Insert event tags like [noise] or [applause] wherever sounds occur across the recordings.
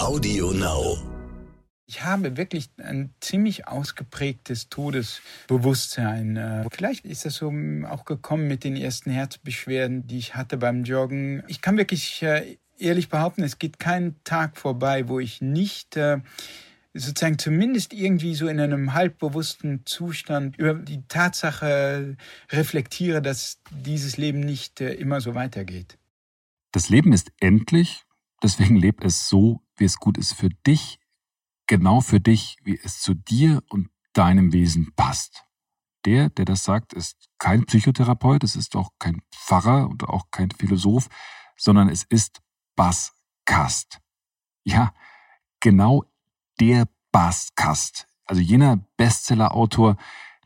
Audio Now. Ich habe wirklich ein ziemlich ausgeprägtes Todesbewusstsein. Äh, vielleicht ist das so auch gekommen mit den ersten Herzbeschwerden, die ich hatte beim Joggen. Ich kann wirklich äh, ehrlich behaupten, es geht kein Tag vorbei, wo ich nicht äh, sozusagen zumindest irgendwie so in einem halbbewussten Zustand über die Tatsache reflektiere, dass dieses Leben nicht immer so weitergeht. Das Leben ist endlich, deswegen leb es so, wie es gut ist für dich, genau für dich, wie es zu dir und deinem Wesen passt. Der, der das sagt, ist kein Psychotherapeut, es ist auch kein Pfarrer und auch kein Philosoph, sondern es ist Bas Kast. Ja, genau der Bas Kast. Also jener Bestseller-Autor,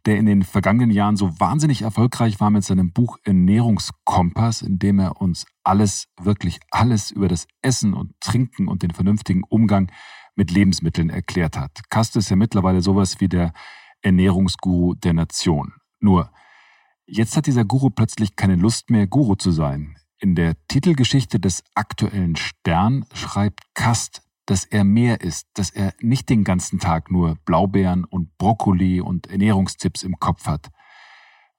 der in den vergangenen Jahren so wahnsinnig erfolgreich war mit seinem Buch Ernährungskompass, in dem er uns alles, wirklich alles über das Essen und Trinken und den vernünftigen Umgang mit Lebensmitteln erklärt hat. Kast ist ja mittlerweile sowas wie der Ernährungsguru der Nation. Nur, jetzt hat dieser Guru plötzlich keine Lust mehr, Guru zu sein. In der Titelgeschichte des aktuellen Stern schreibt Kast, dass er mehr ist, dass er nicht den ganzen Tag nur Blaubeeren und Brokkoli und Ernährungstipps im Kopf hat.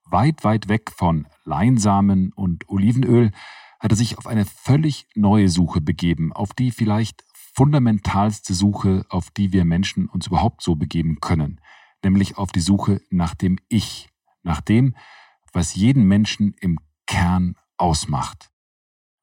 Weit, weit weg von Leinsamen und Olivenöl hat er sich auf eine völlig neue Suche begeben, auf die vielleicht fundamentalste Suche, auf die wir Menschen uns überhaupt so begeben können, nämlich auf die Suche nach dem Ich, nach dem, was jeden Menschen im Kern ausmacht.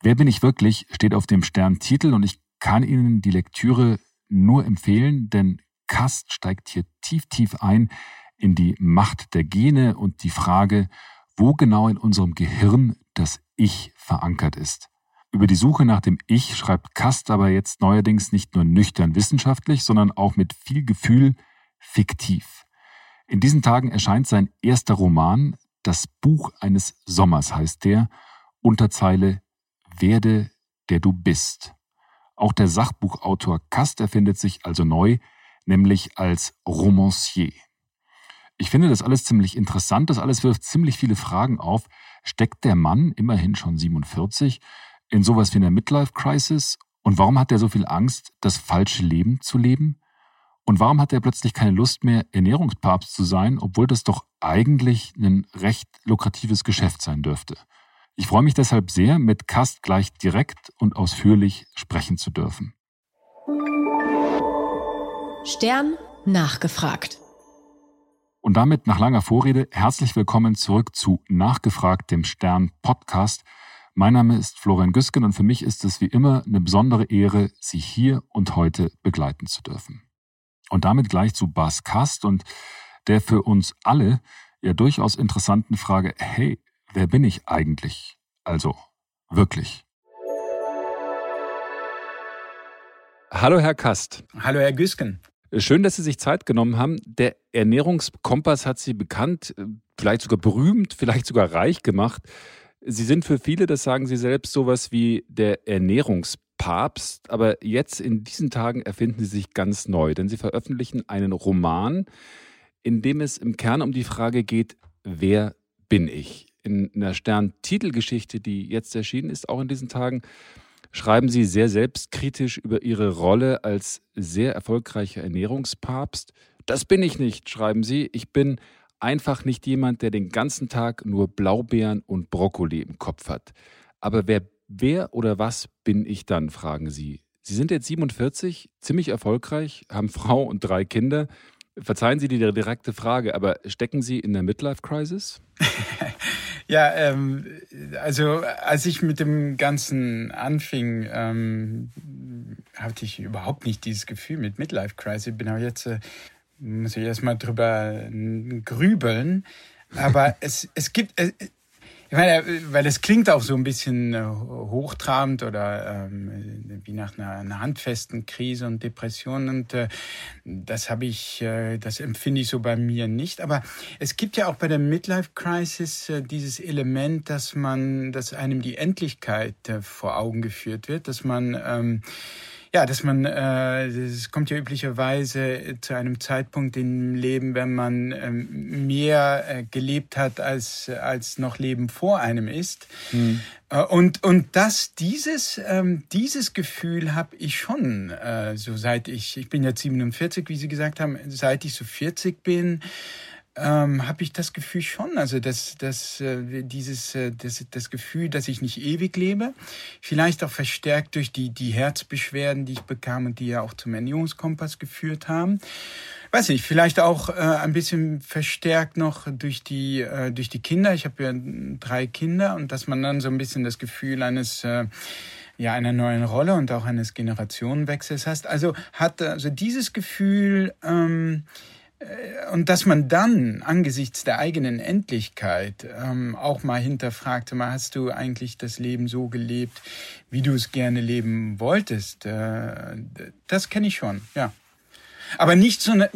Wer bin ich wirklich, steht auf dem Sterntitel und ich kann Ihnen die Lektüre nur empfehlen, denn Kast steigt hier tief, tief ein in die Macht der Gene und die Frage, wo genau in unserem Gehirn das Ich verankert ist. Über die Suche nach dem Ich schreibt Kast aber jetzt neuerdings nicht nur nüchtern wissenschaftlich, sondern auch mit viel Gefühl fiktiv. In diesen Tagen erscheint sein erster Roman, Das Buch eines Sommers heißt der, Unterzeile Werde, der du bist. Auch der Sachbuchautor Kast erfindet sich also neu, nämlich als Romancier. Ich finde das alles ziemlich interessant, das alles wirft ziemlich viele Fragen auf. Steckt der Mann, immerhin schon 47, in sowas wie einer Midlife-Crisis? Und warum hat er so viel Angst, das falsche Leben zu leben? Und warum hat er plötzlich keine Lust mehr, Ernährungspapst zu sein, obwohl das doch eigentlich ein recht lukratives Geschäft sein dürfte? Ich freue mich deshalb sehr, mit Kast gleich direkt und ausführlich sprechen zu dürfen. Stern nachgefragt. Und damit nach langer Vorrede herzlich willkommen zurück zu Nachgefragt, dem Stern Podcast – mein Name ist Florian Güsken und für mich ist es wie immer eine besondere Ehre, Sie hier und heute begleiten zu dürfen. Und damit gleich zu Bas Kast und der für uns alle ja durchaus interessanten Frage, hey, wer bin ich eigentlich? Also, wirklich. Hallo, Herr Kast. Hallo, Herr Güsken. Schön, dass Sie sich Zeit genommen haben. Der Ernährungskompass hat Sie bekannt, vielleicht sogar berühmt, vielleicht sogar reich gemacht. Sie sind für viele, das sagen Sie selbst, sowas wie der Ernährungspapst. Aber jetzt in diesen Tagen erfinden Sie sich ganz neu, denn Sie veröffentlichen einen Roman, in dem es im Kern um die Frage geht, wer bin ich? In einer Stern-Titelgeschichte, die jetzt erschienen ist, auch in diesen Tagen, schreiben Sie sehr selbstkritisch über Ihre Rolle als sehr erfolgreicher Ernährungspapst. Das bin ich nicht, schreiben Sie. Ich bin einfach nicht jemand, der den ganzen Tag nur Blaubeeren und Brokkoli im Kopf hat. Aber wer, wer oder was bin ich dann, fragen Sie. Sie sind jetzt 47, ziemlich erfolgreich, haben Frau und drei Kinder. Verzeihen Sie die direkte Frage, aber stecken Sie in der Midlife-Crisis? [laughs] ja, ähm, also als ich mit dem Ganzen anfing, ähm, hatte ich überhaupt nicht dieses Gefühl mit Midlife-Crisis. Ich bin auch jetzt äh, muss ich erstmal drüber grübeln. Aber [laughs] es, es gibt, äh, ich meine, weil es klingt auch so ein bisschen äh, hochtrabend oder ähm, wie nach einer, einer, handfesten Krise und Depression und äh, das habe ich, äh, das empfinde ich so bei mir nicht. Aber es gibt ja auch bei der Midlife Crisis äh, dieses Element, dass man, dass einem die Endlichkeit äh, vor Augen geführt wird, dass man ähm, ja, dass man, äh, es kommt ja üblicherweise zu einem Zeitpunkt im Leben, wenn man ähm, mehr äh, gelebt hat, als, als noch Leben vor einem ist. Mhm. Und, und das, dieses, ähm, dieses Gefühl habe ich schon, äh, so seit ich, ich bin ja 47, wie Sie gesagt haben, seit ich so 40 bin, ähm, habe ich das Gefühl schon, also dass, dass äh, dieses äh, das, das Gefühl, dass ich nicht ewig lebe, vielleicht auch verstärkt durch die die Herzbeschwerden, die ich bekam und die ja auch zum Ernährungskompass geführt haben. Weiß ich, vielleicht auch äh, ein bisschen verstärkt noch durch die äh, durch die Kinder. Ich habe ja drei Kinder und dass man dann so ein bisschen das Gefühl eines äh, ja einer neuen Rolle und auch eines Generationenwechsels hast. Also hat also dieses Gefühl ähm, äh, und dass man dann angesichts der eigenen Endlichkeit ähm, auch mal hinterfragt, mal, hast du eigentlich das Leben so gelebt, wie du es gerne leben wolltest? Äh, das kenne ich schon, ja. Aber nicht so eine,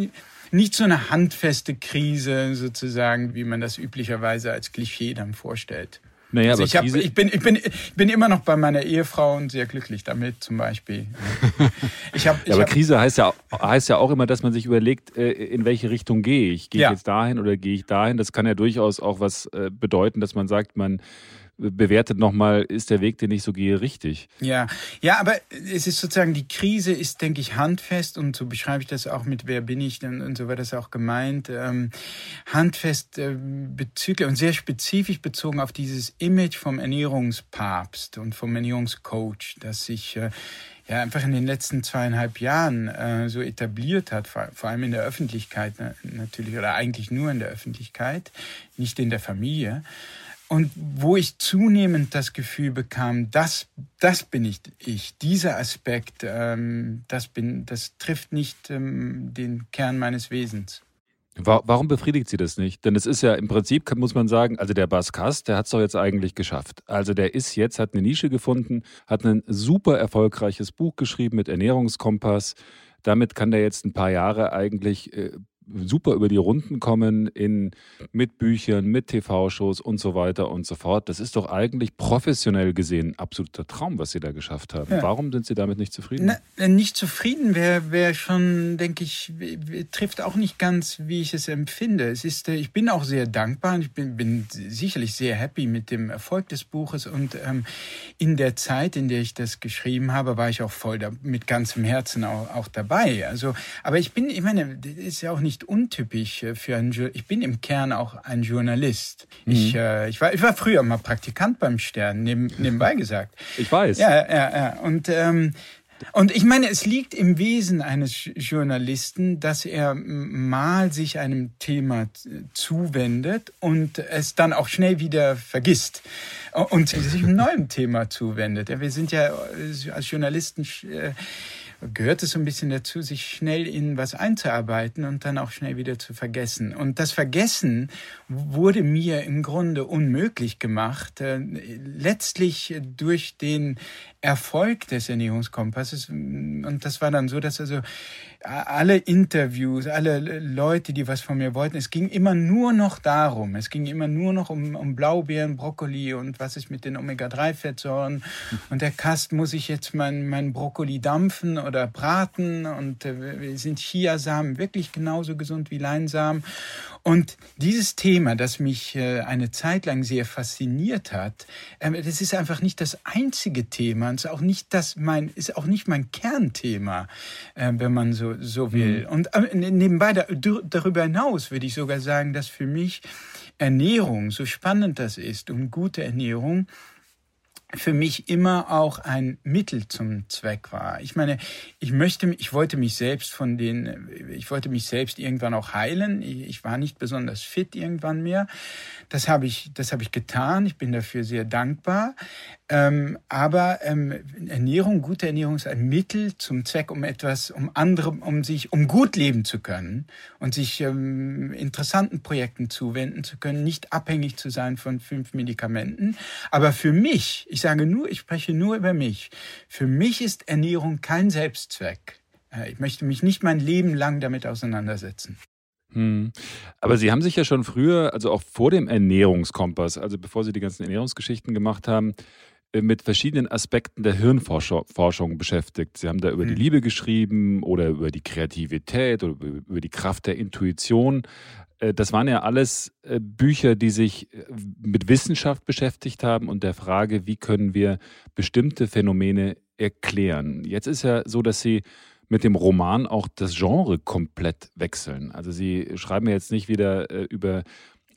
nicht so eine handfeste Krise sozusagen, wie man das üblicherweise als Klischee dann vorstellt. Naja, also ich, hab, ich, bin, ich, bin, ich bin immer noch bei meiner Ehefrau und sehr glücklich damit, zum Beispiel. [laughs] Ich hab, ich ja, aber hab, Krise heißt ja, heißt ja auch immer, dass man sich überlegt, äh, in welche Richtung gehe ich? Gehe ich ja. jetzt dahin oder gehe ich dahin? Das kann ja durchaus auch was äh, bedeuten, dass man sagt, man bewertet nochmal, ist der Weg, den ich so gehe, richtig? Ja, ja, aber es ist sozusagen, die Krise ist, denke ich, handfest und so beschreibe ich das auch mit Wer bin ich und, und so wird das auch gemeint. Ähm, handfest äh, bezüglich und sehr spezifisch bezogen auf dieses Image vom Ernährungspapst und vom Ernährungscoach, das sich äh, ja einfach in den letzten zweieinhalb Jahren äh, so etabliert hat, vor, vor, allem in der Öffentlichkeit ne, natürlich oder eigentlich nur in der Öffentlichkeit, nicht in der Familie. Und wo ich zunehmend das Gefühl bekam, das, das bin ich, ich. Dieser Aspekt, ähm, das bin, das trifft nicht ähm, den Kern meines Wesens. Warum befriedigt sie das nicht? Denn es ist ja im Prinzip, muss man sagen, also der Bas Kass, der hat es doch jetzt eigentlich geschafft. Also der ist jetzt, hat eine Nische gefunden, hat ein super erfolgreiches Buch geschrieben mit Ernährungskompass. Damit kann der jetzt ein paar Jahre eigentlich äh, super über die Runden kommen in, mit Büchern, mit TV-Shows und so weiter und so fort. Das ist doch eigentlich professionell gesehen ein absoluter Traum, was Sie da geschafft haben. Ja. Warum sind Sie damit nicht zufrieden? Na, äh, nicht zufrieden wäre wär schon, denke ich, trifft auch nicht ganz, wie ich es empfinde. Es ist, äh, ich bin auch sehr dankbar. Ich bin, bin sicherlich sehr happy mit dem Erfolg des Buches und ähm, in der Zeit, in der ich das geschrieben habe, war ich auch voll da, mit ganzem Herzen auch, auch dabei. Also, aber ich bin, ich meine, das ist ja auch nicht nicht untypisch äh, für einen Ich bin im Kern auch ein Journalist. Mhm. Ich, äh, ich, war, ich war früher mal Praktikant beim Stern, neben, nebenbei [laughs] gesagt. Ich weiß. Ja, ja, ja. Und ähm, und ich meine, es liegt im Wesen eines Journalisten, dass er mal sich einem Thema zuwendet und es dann auch schnell wieder vergisst und sich einem neuen Thema zuwendet. Wir sind ja äh, als Journalisten äh, gehört es so ein bisschen dazu, sich schnell in was einzuarbeiten und dann auch schnell wieder zu vergessen. Und das Vergessen wurde mir im Grunde unmöglich gemacht, äh, letztlich durch den Erfolg des Ernährungskompasses. Und das war dann so, dass also alle Interviews, alle Leute, die was von mir wollten, es ging immer nur noch darum. Es ging immer nur noch um, um Blaubeeren, Brokkoli und was ist mit den Omega-3-Fettsäuren. [laughs] Und der Kast, muss ich jetzt mein, mein Brokkoli dampfen oder braten? Und äh, sind Chiasamen wirklich genauso gesund wie Leinsamen? Und dieses Thema, das mich äh, eine Zeit lang sehr fasziniert hat, äh, das ist einfach nicht das einzige Thema, ist auch nicht das mein, ist auch nicht mein Kernthema, äh, wenn man so so will. Mhm. Und nebenbei darüber hinaus würde ich sogar sagen, dass für mich Ernährung, so spannend das ist, und gute Ernährung für mich immer auch ein Mittel zum Zweck war. Ich meine, ich möchte, ich wollte mich selbst von den, ich wollte mich selbst irgendwann auch heilen. Ich war nicht besonders fit irgendwann mehr. Das habe ich, das habe ich getan. Ich bin dafür sehr dankbar. Ähm, aber ähm, Ernährung, gute Ernährung ist ein Mittel zum Zweck, um etwas, um andere, um sich, um gut leben zu können und sich ähm, interessanten Projekten zuwenden zu können, nicht abhängig zu sein von fünf Medikamenten. Aber für mich, ich sage nur, ich spreche nur über mich. Für mich ist Ernährung kein Selbstzweck. Äh, ich möchte mich nicht mein Leben lang damit auseinandersetzen. Hm. Aber Sie haben sich ja schon früher, also auch vor dem Ernährungskompass, also bevor Sie die ganzen Ernährungsgeschichten gemacht haben, äh, mit verschiedenen Aspekten der Hirnforschung beschäftigt. Sie haben da über mhm. die Liebe geschrieben oder über die Kreativität oder über die Kraft der Intuition. Äh, das waren ja alles äh, Bücher, die sich mit Wissenschaft beschäftigt haben und der Frage, wie können wir bestimmte Phänomene erklären. Jetzt ist ja so, dass Sie mit dem Roman auch das Genre komplett wechseln. Also Sie schreiben jetzt nicht wieder über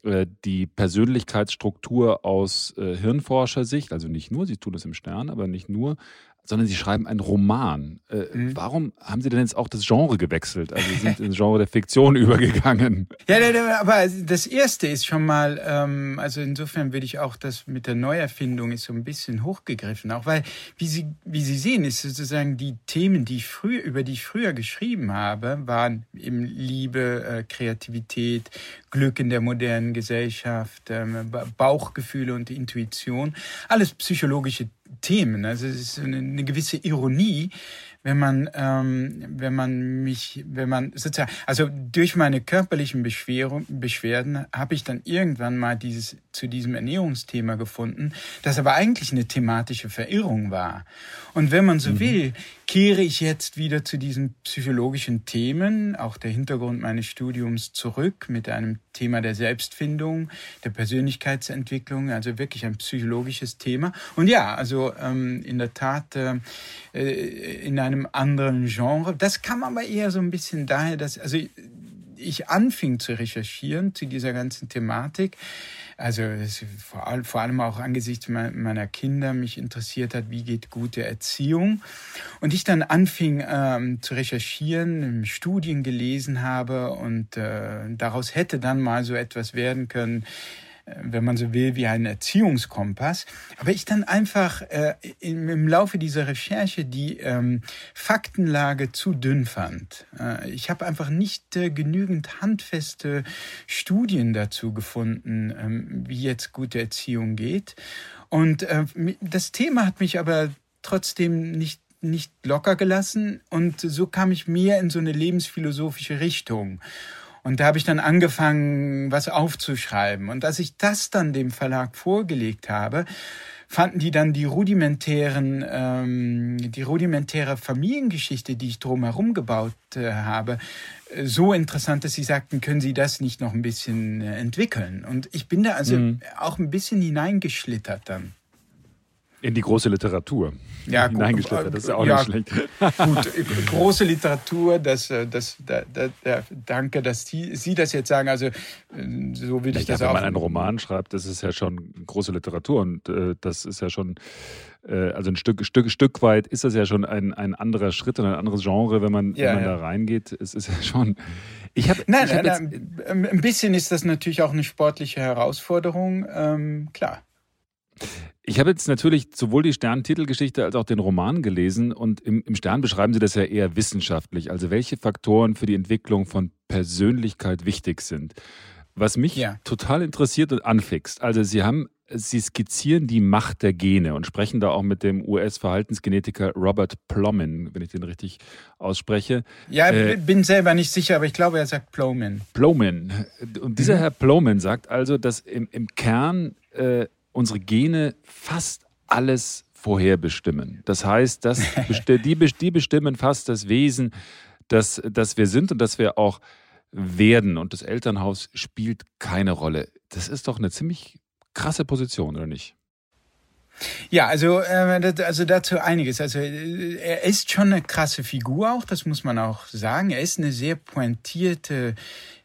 äh, die Persönlichkeitsstruktur aus äh, Hirnforschersicht, also nicht nur, Sie tun es im Stern, aber nicht nur, sondern Sie schreiben einen Roman. Äh, mhm. Warum haben Sie denn jetzt auch das Genre gewechselt? Also sind ins Genre der Fiktion [laughs] übergegangen? Ja, aber das Erste ist schon mal, ähm, also insofern würde ich auch das mit der Neuerfindung ist so ein bisschen hochgegriffen, auch weil, wie Sie, wie Sie sehen, ist sozusagen die Themen, die ich früher, über die ich früher geschrieben habe, waren eben Liebe, äh, Kreativität, Glück in der modernen Gesellschaft, ähm, Bauchgefühle und Intuition, alles psychologische Themen. Also es ist eine, eine gewisse Ironie, wenn man, ähm, wenn man mich, wenn man sozusagen, also durch meine körperlichen Beschwerung, Beschwerden habe ich dann irgendwann mal dieses zu diesem Ernährungsthema gefunden, das aber eigentlich eine thematische Verirrung war. Und wenn man so mhm. will, kehre ich jetzt wieder zu diesen psychologischen Themen, auch der Hintergrund meines Studiums zurück mit einem Thema der Selbstfindung, der Persönlichkeitsentwicklung, also wirklich ein psychologisches Thema. Und ja, also ähm, in der Tat äh, in einem anderen Genre. Das kam aber eher so ein bisschen daher, dass also ich anfing zu recherchieren zu dieser ganzen Thematik, also vor, allem, auch angesichts meiner Kinder mich interessiert hat, wie geht gute Erziehung. Und ich dann anfing ähm, zu recherchieren, Studien gelesen habe und äh, daraus hätte dann mal so etwas werden können, wenn man so will, wie ein Erziehungskompass. Aber ich dann einfach äh, im, im Laufe dieser Recherche die ähm, Faktenlage zu dünn fand. Äh, ich habe einfach nicht äh, genügend handfeste Studien dazu gefunden, ähm, wie jetzt gute Erziehung geht. Und äh, das Thema hat mich aber trotzdem nicht nicht locker gelassen und so kam ich mehr in so eine lebensphilosophische Richtung. Und da habe ich dann angefangen, was aufzuschreiben. Und als ich das dann dem Verlag vorgelegt habe, fanden die dann die rudimentären, ähm, die rudimentäre Familiengeschichte, die ich drumherum gebaut äh, habe, äh, so interessant, dass sie sagten, können Sie das nicht noch ein bisschen äh, entwickeln? Und ich bin da also mhm. auch ein bisschen hineingeschlittert dann. In die große Literatur. Ja, [laughs] hineingeschlittert, das ist ja auch ja, nicht schlecht. [laughs] Gut, große Literatur, das, äh, das, da, da, danke, dass die, Sie das jetzt sagen. Also, äh, so will ich, ich das auch. Wenn man einen Roman schreibt, das ist ja schon große Literatur und äh, das ist ja schon, äh, also ein Stück, Stück, Stück weit ist das ja schon ein, ein anderer Schritt und ein anderes Genre, wenn man, ja, wenn man ja. da reingeht. Es ist ja schon. Ich hab, nein, ich nein, nein, ein bisschen ist das natürlich auch eine sportliche Herausforderung, ähm, klar. Ich habe jetzt natürlich sowohl die Stern-Titelgeschichte als auch den Roman gelesen und im, im, Stern beschreiben Sie das ja eher wissenschaftlich, also welche Faktoren für die Entwicklung von Persönlichkeit wichtig sind. Was mich ja. total interessiert und anfixt, also Sie haben, Sie skizzieren die Macht der Gene und sprechen da auch mit dem US-Verhaltensgenetiker Robert Plomin, wenn ich den richtig ausspreche. Ja, äh, bin selber nicht sicher, aber ich glaube, er sagt Plomin. Plomin. Und dieser mhm. Herr Plomin sagt also, dass im, im Kern äh, unsere Gene fast alles vorherbestimmen. Das heißt, dass [laughs] die, die bestimmen fast das Wesen, das, das wir sind und das wir auch werden. Und das Elternhaus spielt keine Rolle. Das ist doch eine ziemlich krasse Position, oder nicht? Ja, also, äh, also dazu einiges. Also äh, er ist schon eine krasse Figur auch, das muss man auch sagen. Er ist eine sehr pointierte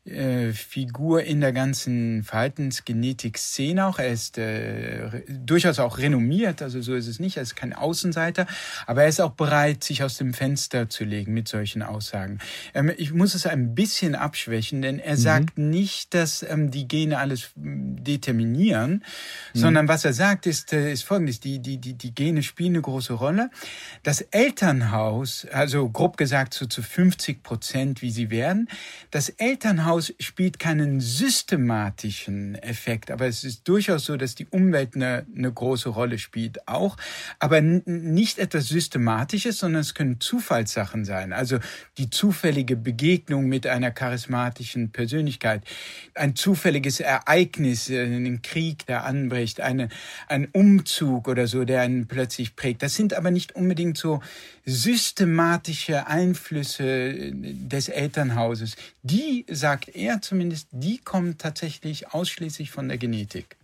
äh, Figur in der ganzen Verhaltensgenetik-Szene auch. Er ist äh, durchaus auch renommiert, also so ist es nicht, er ist kein Außenseiter, aber er ist auch bereit, sich aus dem Fenster zu legen mit solchen Aussagen. Ähm, ich muss es ein bisschen abschwächen, denn er mhm. sagt nicht, dass ähm, die Gene alles determinieren, mhm. sondern was er sagt, ist, äh, ist folgendes, die, die, die, die Gene spielen eine große Rolle. Das Elternhaus, also grob gesagt so zu 50 Prozent, wie sie werden, das Elternhaus Elternhaus spielt keinen systematischen Effekt, aber es ist durchaus so, dass die Umwelt eine, eine große Rolle spielt auch, aber nicht etwas Systematisches, sondern es können Zufallssachen sein. Also die zufällige Begegnung mit einer charismatischen Persönlichkeit, ein zufälliges Ereignis, äh, ein Krieg, der anbricht, eine, ein Umzug oder so, der einen plötzlich prägt. Das sind aber nicht unbedingt so systematische Einflüsse des Elternhauses. Die, sagt er zumindest, die kommen tatsächlich ausschließlich von der Genetik.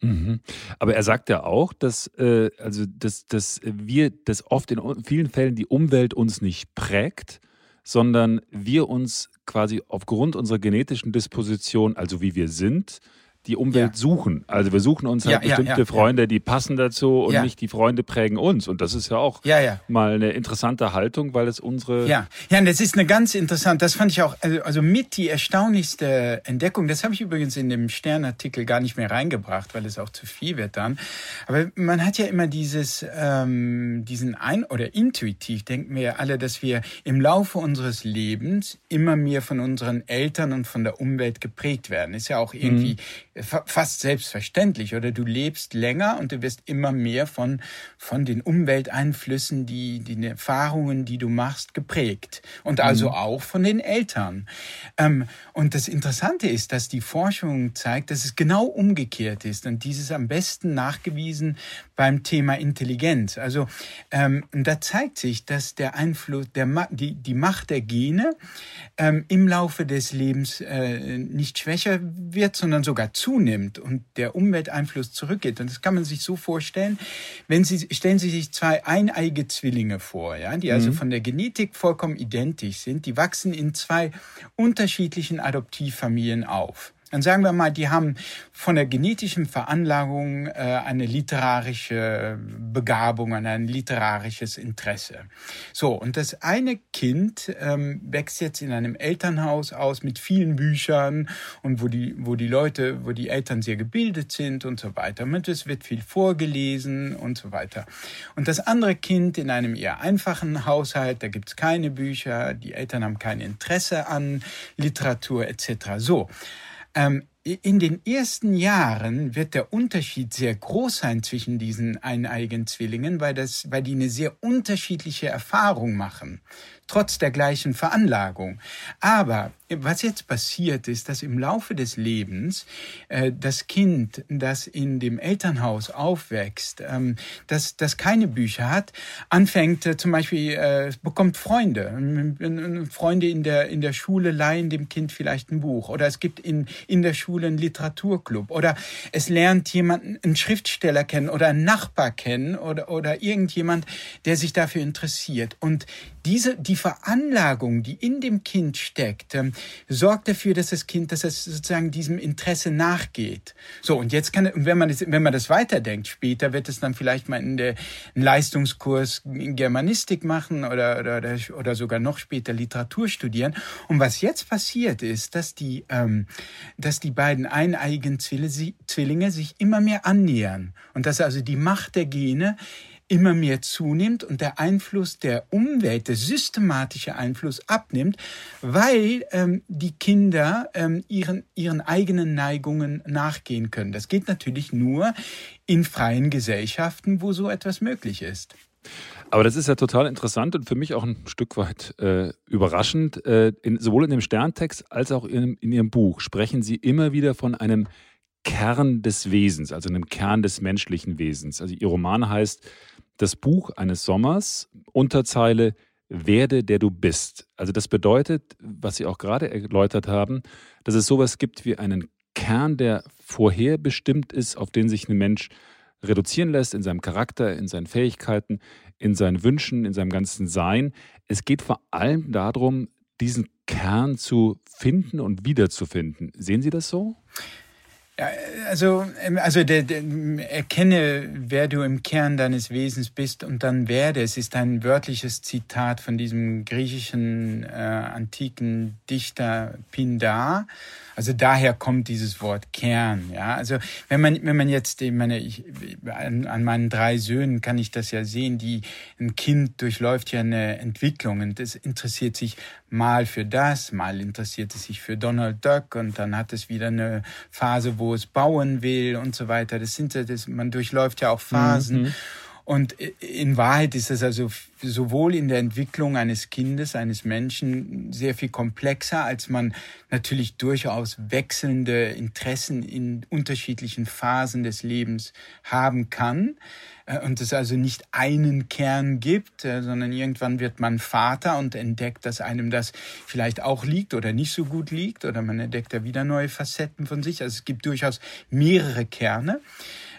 Mhm. Aber er sagt ja auch, dass, äh, also dass, dass wir, dass oft in vielen Fällen die Umwelt uns nicht prägt, sondern wir uns quasi aufgrund unserer genetischen Disposition, also wie wir sind, die Umwelt ja. suchen. Also wir suchen uns halt ja, bestimmte ja, Freunde, die passen dazu und nicht die Freunde prägen uns. Und das ist ja auch mal eine interessante Haltung, weil es unsere. Ja, ja, und das ist eine ganz interessante, das fand ich auch, also, also mit die erstaunlichste Entdeckung. Das habe ich übrigens in dem Sternartikel gar nicht mehr reingebracht, weil es auch zu viel wird dann. Aber man hat ja immer dieses, ähm, diesen ein oder intuitiv denken wir ja alle, dass wir im Laufe unseres Lebens immer mehr von unseren Eltern und von der Umwelt geprägt werden. Ist ja auch irgendwie. Mhm fast selbstverständlich oder du lebst länger und du wirst immer mehr von, von den Umwelteinflüssen, die, die Erfahrungen, die du machst, geprägt und also mhm. auch von den Eltern. Ähm, und das Interessante ist, dass die Forschung zeigt, dass es genau umgekehrt ist und dieses am besten nachgewiesen beim Thema Intelligenz. Also ähm, da zeigt sich, dass der Einfluss, der, die, die Macht der Gene ähm, im Laufe des Lebens äh, nicht schwächer wird, sondern sogar zunimmt und der Umwelteinfluss zurückgeht. Und das kann man sich so vorstellen, wenn Sie, stellen Sie sich zwei eineige Zwillinge vor, ja, die also mhm. von der Genetik vollkommen identisch sind, die wachsen in zwei unterschiedlichen Adoptivfamilien auf. Dann sagen wir mal, die haben von der genetischen Veranlagung äh, eine literarische Begabung, ein literarisches Interesse. So, und das eine Kind ähm, wächst jetzt in einem Elternhaus aus mit vielen Büchern und wo die, wo die Leute, wo die Eltern sehr gebildet sind und so weiter. Und es wird viel vorgelesen und so weiter. Und das andere Kind in einem eher einfachen Haushalt, da gibt's keine Bücher, die Eltern haben kein Interesse an Literatur etc. So. Ähm, in den ersten Jahren wird der Unterschied sehr groß sein zwischen diesen eineigen Zwillingen, weil, das, weil die eine sehr unterschiedliche Erfahrung machen trotz der gleichen Veranlagung. Aber was jetzt passiert ist, dass im Laufe des Lebens äh, das Kind, das in dem Elternhaus aufwächst, ähm, das, das keine Bücher hat, anfängt äh, zum Beispiel, äh, bekommt Freunde. Freunde in der, in der Schule leihen dem Kind vielleicht ein Buch. Oder es gibt in, in der Schule einen Literaturclub. Oder es lernt jemanden, einen Schriftsteller kennen oder einen Nachbar kennen oder, oder irgendjemand, der sich dafür interessiert. Und diese, die Veranlagung, die in dem Kind steckt, ähm, sorgt dafür, dass das Kind, dass es sozusagen diesem Interesse nachgeht. So, und jetzt kann, wenn man das, wenn man das weiterdenkt, später wird es dann vielleicht mal in der, einen Leistungskurs in Germanistik machen oder, oder, oder sogar noch später Literatur studieren. Und was jetzt passiert ist, dass die, ähm, dass die beiden eineigen Zwillinge sich immer mehr annähern und dass also die Macht der Gene immer mehr zunimmt und der Einfluss der Umwelt, der systematische Einfluss abnimmt, weil ähm, die Kinder ähm, ihren, ihren eigenen Neigungen nachgehen können. Das geht natürlich nur in freien Gesellschaften, wo so etwas möglich ist. Aber das ist ja total interessant und für mich auch ein Stück weit äh, überraschend. Äh, in, sowohl in dem Sterntext als auch in, in Ihrem Buch sprechen Sie immer wieder von einem Kern des Wesens, also einem Kern des menschlichen Wesens. Also Ihr Roman heißt das Buch eines Sommers, Unterzeile Werde, der du bist. Also das bedeutet, was Sie auch gerade erläutert haben, dass es sowas gibt wie einen Kern, der vorherbestimmt ist, auf den sich ein Mensch reduzieren lässt in seinem Charakter, in seinen Fähigkeiten, in seinen Wünschen, in seinem ganzen Sein. Es geht vor allem darum, diesen Kern zu finden und wiederzufinden. Sehen Sie das so? Also, ähm, also der, der, erkenne, wer du im Kern deines Wesens bist und dann werde. Es ist ein wörtliches Zitat von diesem griechischen äh, antiken Dichter Pindar. Also daher kommt dieses Wort Kern. Ja, also wenn man wenn man jetzt, ich meine, ich, an, an meinen drei Söhnen kann ich das ja sehen. Die ein Kind durchläuft ja eine Entwicklung und es interessiert sich mal für das, mal interessiert es sich für Donald Duck und dann hat es wieder eine Phase, wo es bauen will und so weiter. Das sind das, man durchläuft ja auch Phasen. Mhm. Und in Wahrheit ist es also sowohl in der Entwicklung eines Kindes, eines Menschen sehr viel komplexer, als man natürlich durchaus wechselnde Interessen in unterschiedlichen Phasen des Lebens haben kann. Äh, und es also nicht einen Kern gibt, äh, sondern irgendwann wird man Vater und entdeckt, dass einem das vielleicht auch liegt oder nicht so gut liegt oder man entdeckt da wieder neue Facetten von sich. Also es gibt durchaus mehrere Kerne.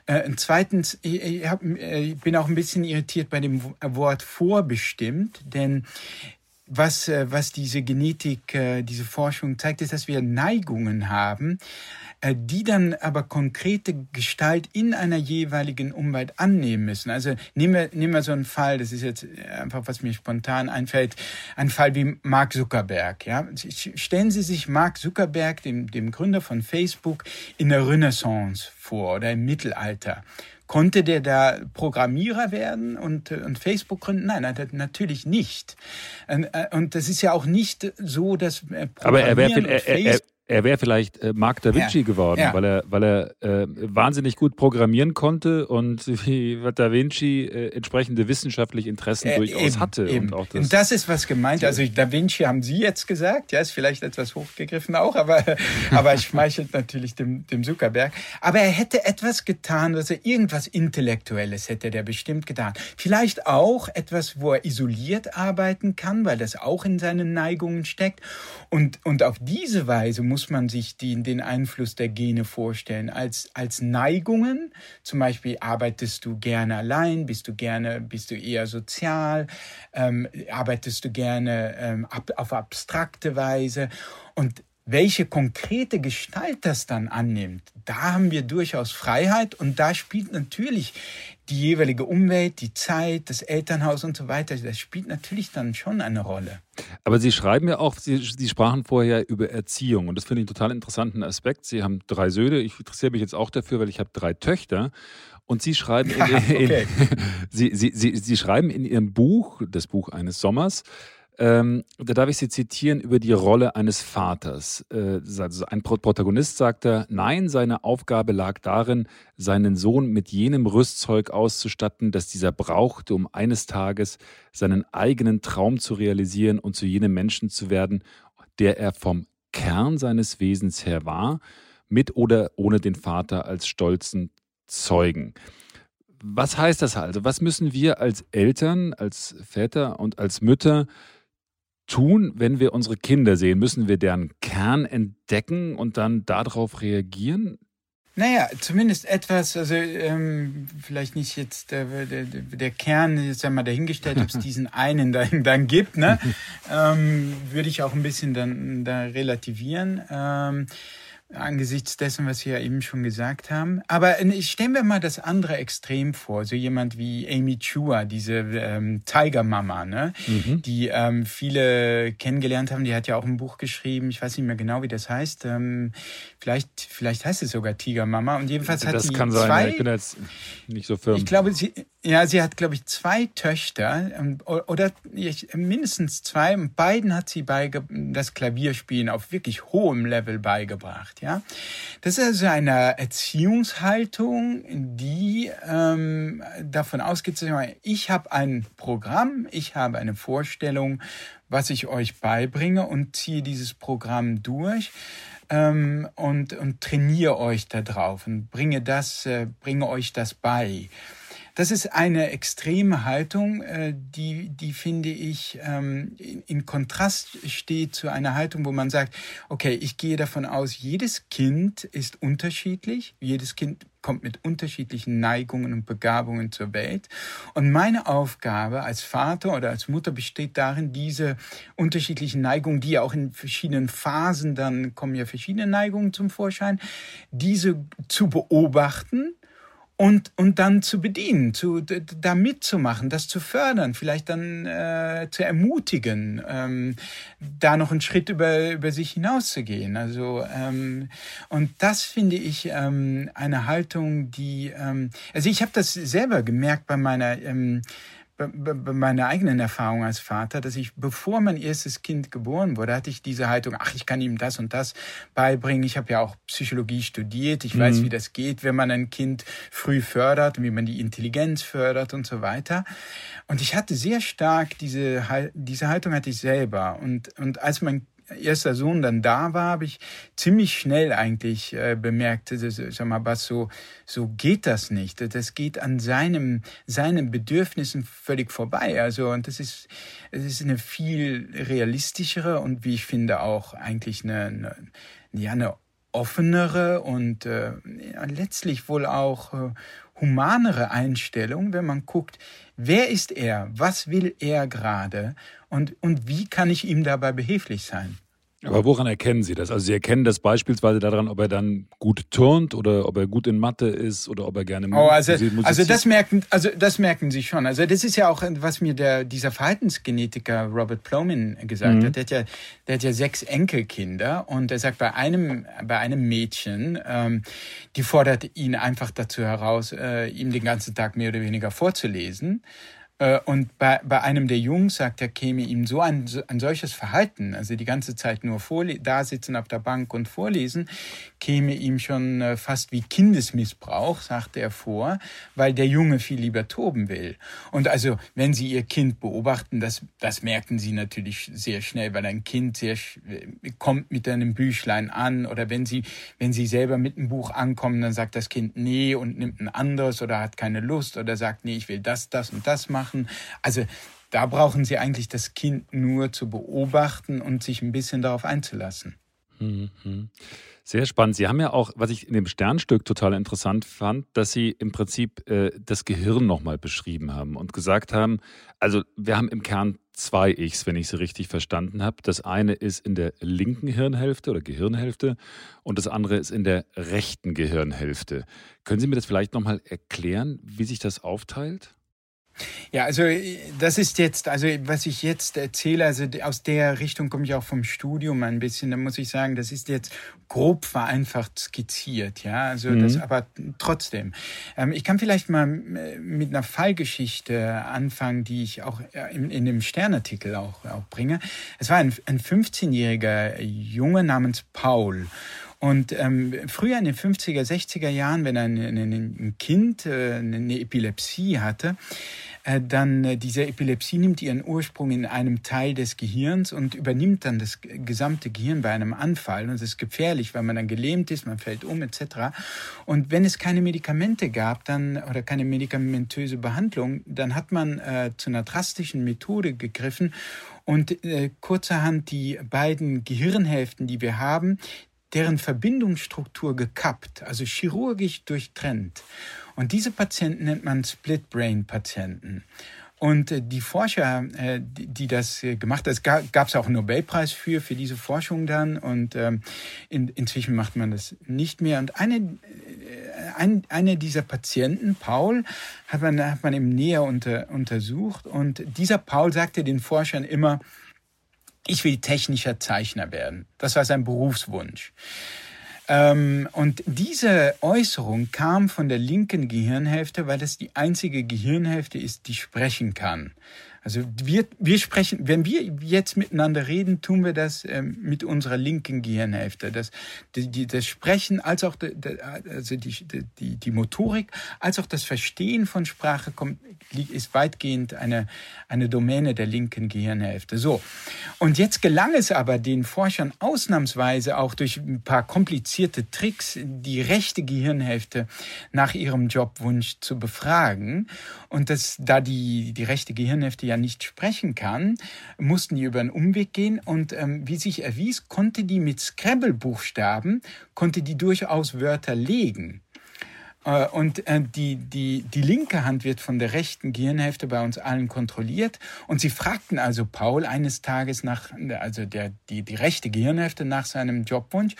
Äh, zweitens, ich, ich, hab, äh, ich bin auch ein bisschen irritiert bei dem Wort vorbestimmt, denn was, äh, was diese Genetik, äh, diese Forschung zeigt, ist, dass wir Neigungen haben, die dann aber konkrete Gestalt in einer jeweiligen Umwelt annehmen müssen. Also nehmen wir, nehmen wir so einen Fall, das ist jetzt einfach, was mir spontan einfällt, ein Fall wie Mark Zuckerberg. Ja? Stellen Sie sich Mark Zuckerberg, dem, dem Gründer von Facebook, in der Renaissance vor oder im Mittelalter. Konnte der da Programmierer werden und, und Facebook gründen? Nein, natürlich nicht. Äh, und das ist ja auch nicht so, dass Programmieren Aber er wäre er, er, er wäre vielleicht äh, Mark da Vinci ja. geworden, ja. weil er, weil er äh, wahnsinnig gut programmieren konnte und [laughs] wie Da Vinci äh, entsprechende wissenschaftliche Interessen äh, durchaus eben, hatte. Eben. Und, auch das, und das ist was gemeint. Also Da Vinci haben Sie jetzt gesagt, ja, ist vielleicht etwas hochgegriffen auch, aber, [laughs] aber schmeichelt natürlich dem, dem Zuckerberg. Aber er hätte etwas getan, was er irgendwas Intellektuelles hätte der bestimmt getan. Vielleicht auch etwas, wo er isoliert arbeiten kann, weil das auch in seinen Neigungen steckt. Und, und auf diese Weise muss man sich die, den Einfluss der Gene vorstellen? Als, als Neigungen, zum Beispiel arbeitest du gerne allein, bist du gerne, bist du eher sozial, ähm, arbeitest du gerne ähm, ab, auf abstrakte Weise und welche konkrete Gestalt das dann annimmt, da haben wir durchaus Freiheit und da spielt natürlich die jeweilige Umwelt, die Zeit, das Elternhaus und so weiter, das spielt natürlich dann schon eine Rolle. Aber Sie schreiben ja auch, Sie, Sie sprachen vorher über Erziehung und das finde ich einen total interessanten Aspekt. Sie haben drei Söhne, ich interessiere mich jetzt auch dafür, weil ich habe drei Töchter und Sie schreiben [laughs] in, in, in [laughs] Sie, Sie, Sie, Sie schreiben in Ihrem Buch, das Buch eines Sommers, ähm, da darf ich Sie zitieren über die Rolle eines Vaters. Äh, also ein Protagonist sagte, nein, seine Aufgabe lag darin, seinen Sohn mit jenem Rüstzeug auszustatten, das dieser brauchte, um eines Tages seinen eigenen Traum zu realisieren und zu jenem Menschen zu werden, der er vom Kern seines Wesens her war, mit oder ohne den Vater als stolzen Zeugen. Was heißt das also? Was müssen wir als Eltern, als Väter und als Mütter tun, wenn wir unsere Kinder sehen? Müssen wir deren Kern entdecken und dann darauf reagieren? Naja, zumindest etwas, also ähm, vielleicht nicht jetzt der, der, der Kern, jetzt einmal dahingestellt, ob es [laughs] diesen einen dann, dann gibt, ne? [laughs] ähm, würde ich auch ein bisschen dann da relativieren. Ähm, angesichts dessen, was Sie ja eben schon gesagt haben. Aber stellen wir mal das andere Extrem vor, so jemand wie Amy Chua, diese ähm, Tiger Mama, ne? Mhm. die ähm, viele kennengelernt haben. Die hat ja auch ein Buch geschrieben, ich weiß nicht mehr genau, wie das heißt. Ähm, vielleicht, vielleicht heißt es sogar Tiger Mama. Und jedenfalls hat das sie kann zwei, sein. Ich bin jetzt nicht so firm. Ich glaube, sie, ja, sie hat, glaube ich, zwei Töchter ähm, oder mindestens zwei. Und beiden hat sie das Klavierspielen auf wirklich hohem Level beigebracht. Ja, das ist also eine Erziehungshaltung, die ähm, davon ausgeht, ich habe ein Programm, ich habe eine Vorstellung, was ich euch beibringe und ziehe dieses Programm durch ähm, und, und trainiere euch da drauf und bringe das, äh, bringe euch das bei. Das ist eine extreme Haltung, äh, die, die finde ich ähm, in Kontrast steht zu einer Haltung, wo man sagt, okay, ich gehe davon aus, jedes Kind ist unterschiedlich, jedes Kind kommt mit unterschiedlichen Neigungen und Begabungen zur Welt. Und meine Aufgabe als Vater oder als Mutter besteht darin, diese unterschiedlichen Neigungen, die ja auch in verschiedenen Phasen, dann kommen ja verschiedene Neigungen zum Vorschein, diese zu beobachten und, und dann zu bedienen, zu, da mitzumachen, das zu fördern, vielleicht dann äh, zu ermutigen, ähm, da noch einen Schritt über, über sich hinauszugehen. Also, ähm, und das finde ich ähm, eine Haltung, die, ähm, also ich habe das selber gemerkt bei meiner ähm, bei meiner eigenen Erfahrung als Vater, dass ich, bevor mein erstes Kind geboren wurde, hatte ich diese Haltung, ach, ich kann ihm das und das beibringen. Ich habe ja auch Psychologie studiert. Ich mhm. weiß, wie das geht, wenn man ein Kind früh fördert, wie man die Intelligenz fördert und so weiter. Und ich hatte sehr stark diese, diese Haltung hatte ich selber. Und, und als mein erster Sohn dann da war, habe ich ziemlich schnell eigentlich äh, bemerkt, das, sag mal, was so, so geht das nicht. Das geht an seinem, seinen Bedürfnissen völlig vorbei. Also, und das ist, es ist eine viel realistischere und wie ich finde auch eigentlich eine, eine ja, eine offenere und äh, letztlich wohl auch äh, humanere Einstellung, wenn man guckt, wer ist er, was will er gerade und, und wie kann ich ihm dabei behilflich sein. Aber woran erkennen Sie das? Also Sie erkennen das beispielsweise daran, ob er dann gut turnt oder ob er gut in Mathe ist oder ob er gerne oh, also, also das merken, also das merken Sie schon. Also das ist ja auch was mir der dieser Verhaltensgenetiker Robert Plomin gesagt mhm. hat. Der hat ja der hat ja sechs Enkelkinder und er sagt bei einem bei einem Mädchen, ähm, die fordert ihn einfach dazu heraus, äh, ihm den ganzen Tag mehr oder weniger vorzulesen. Äh, und bei, bei einem der Jungs sagt er, käme ihm so ein, ein solches Verhalten, also die ganze Zeit nur da sitzen auf der Bank und vorlesen, käme ihm schon äh, fast wie Kindesmissbrauch, sagte er vor, weil der Junge viel lieber toben will. Und also, wenn Sie Ihr Kind beobachten, das, das merken Sie natürlich sehr schnell, weil ein Kind sehr, kommt mit einem Büchlein an oder wenn Sie, wenn Sie selber mit einem Buch ankommen, dann sagt das Kind nee und nimmt ein anderes oder hat keine Lust oder sagt nee, ich will das, das und das machen machen. Also da brauchen Sie eigentlich das Kind nur zu beobachten und sich ein bisschen darauf einzulassen. Mhm. Sehr spannend. Sie haben ja auch, was ich in dem Sternstück total interessant fand, dass Sie im Prinzip äh, das Gehirn nochmal beschrieben haben und gesagt haben, also wir haben im Kern zwei Ichs, wenn ich sie richtig verstanden habe. Das eine ist in der linken Hirnhälfte oder Gehirnhälfte und das andere ist in der rechten Gehirnhälfte. Können Sie mir das vielleicht nochmal erklären, wie sich das aufteilt? Ja, also das ist jetzt, also was ich jetzt erzähle, also aus der Richtung komme ich auch vom Studium ein bisschen, da muss ich sagen, das ist jetzt grob vereinfacht skizziert, ja, also mhm. das, aber trotzdem. Ähm, ich kann vielleicht mal mit einer Fallgeschichte anfangen, die ich auch in, in dem Sternartikel auch, auch bringe. Es war ein, ein 15-jähriger Junge namens Paul und ähm, früher in den 50er, 60er Jahren, wenn ein, ein, ein Kind äh, eine Epilepsie hatte, äh, dann äh, diese Epilepsie nimmt ihren Ursprung in einem Teil des Gehirns und übernimmt dann das gesamte Gehirn bei einem Anfall. Und das ist gefährlich, weil man dann gelähmt ist, man fällt um etc. Und wenn es keine Medikamente gab, dann oder keine medikamentöse Behandlung, dann hat man äh, zu einer drastischen Methode gegriffen und äh, kurzerhand die beiden Gehirnhälften, die wir haben, deren Verbindungsstruktur gekappt, also chirurgisch durchtrennt. Und diese Patienten nennt man Split-Brain-Patienten. Und äh, die Forscher, äh, die das äh, gemacht haben, es gab es auch einen Nobelpreis für, für diese Forschung dann. Und ähm, in, inzwischen macht man das nicht mehr. Und eine, ein, eine dieser Patienten, Paul, hat man, hat man eben näher unter, untersucht. Und dieser Paul sagte den Forschern immer, ich will technischer Zeichner werden. Das war sein Berufswunsch. Ähm, und diese Äußerung kam von der linken Gehirnhälfte, weil das die einzige Gehirnhälfte ist, die sprechen kann. Also wir, wir sprechen, wenn wir jetzt miteinander reden, tun wir das ähm, mit unserer linken Gehirnhälfte. Das, die, die, das Sprechen, als auch die, also die, die, die Motorik, als auch das Verstehen von Sprache kommt, ist weitgehend eine, eine Domäne der linken Gehirnhälfte. So. Und jetzt gelang es aber den Forschern ausnahmsweise auch durch ein paar komplizierte Tricks, die rechte Gehirnhälfte nach ihrem Jobwunsch zu befragen. Und das, da die, die rechte Gehirnhälfte ja nicht sprechen kann, mussten die über einen Umweg gehen. Und ähm, wie sich erwies, konnte die mit Scrabble-Buchstaben, konnte die durchaus Wörter legen. Äh, und äh, die, die, die linke Hand wird von der rechten Gehirnhälfte bei uns allen kontrolliert. Und sie fragten also Paul eines Tages nach, also der, die, die rechte Gehirnhälfte nach seinem Jobwunsch.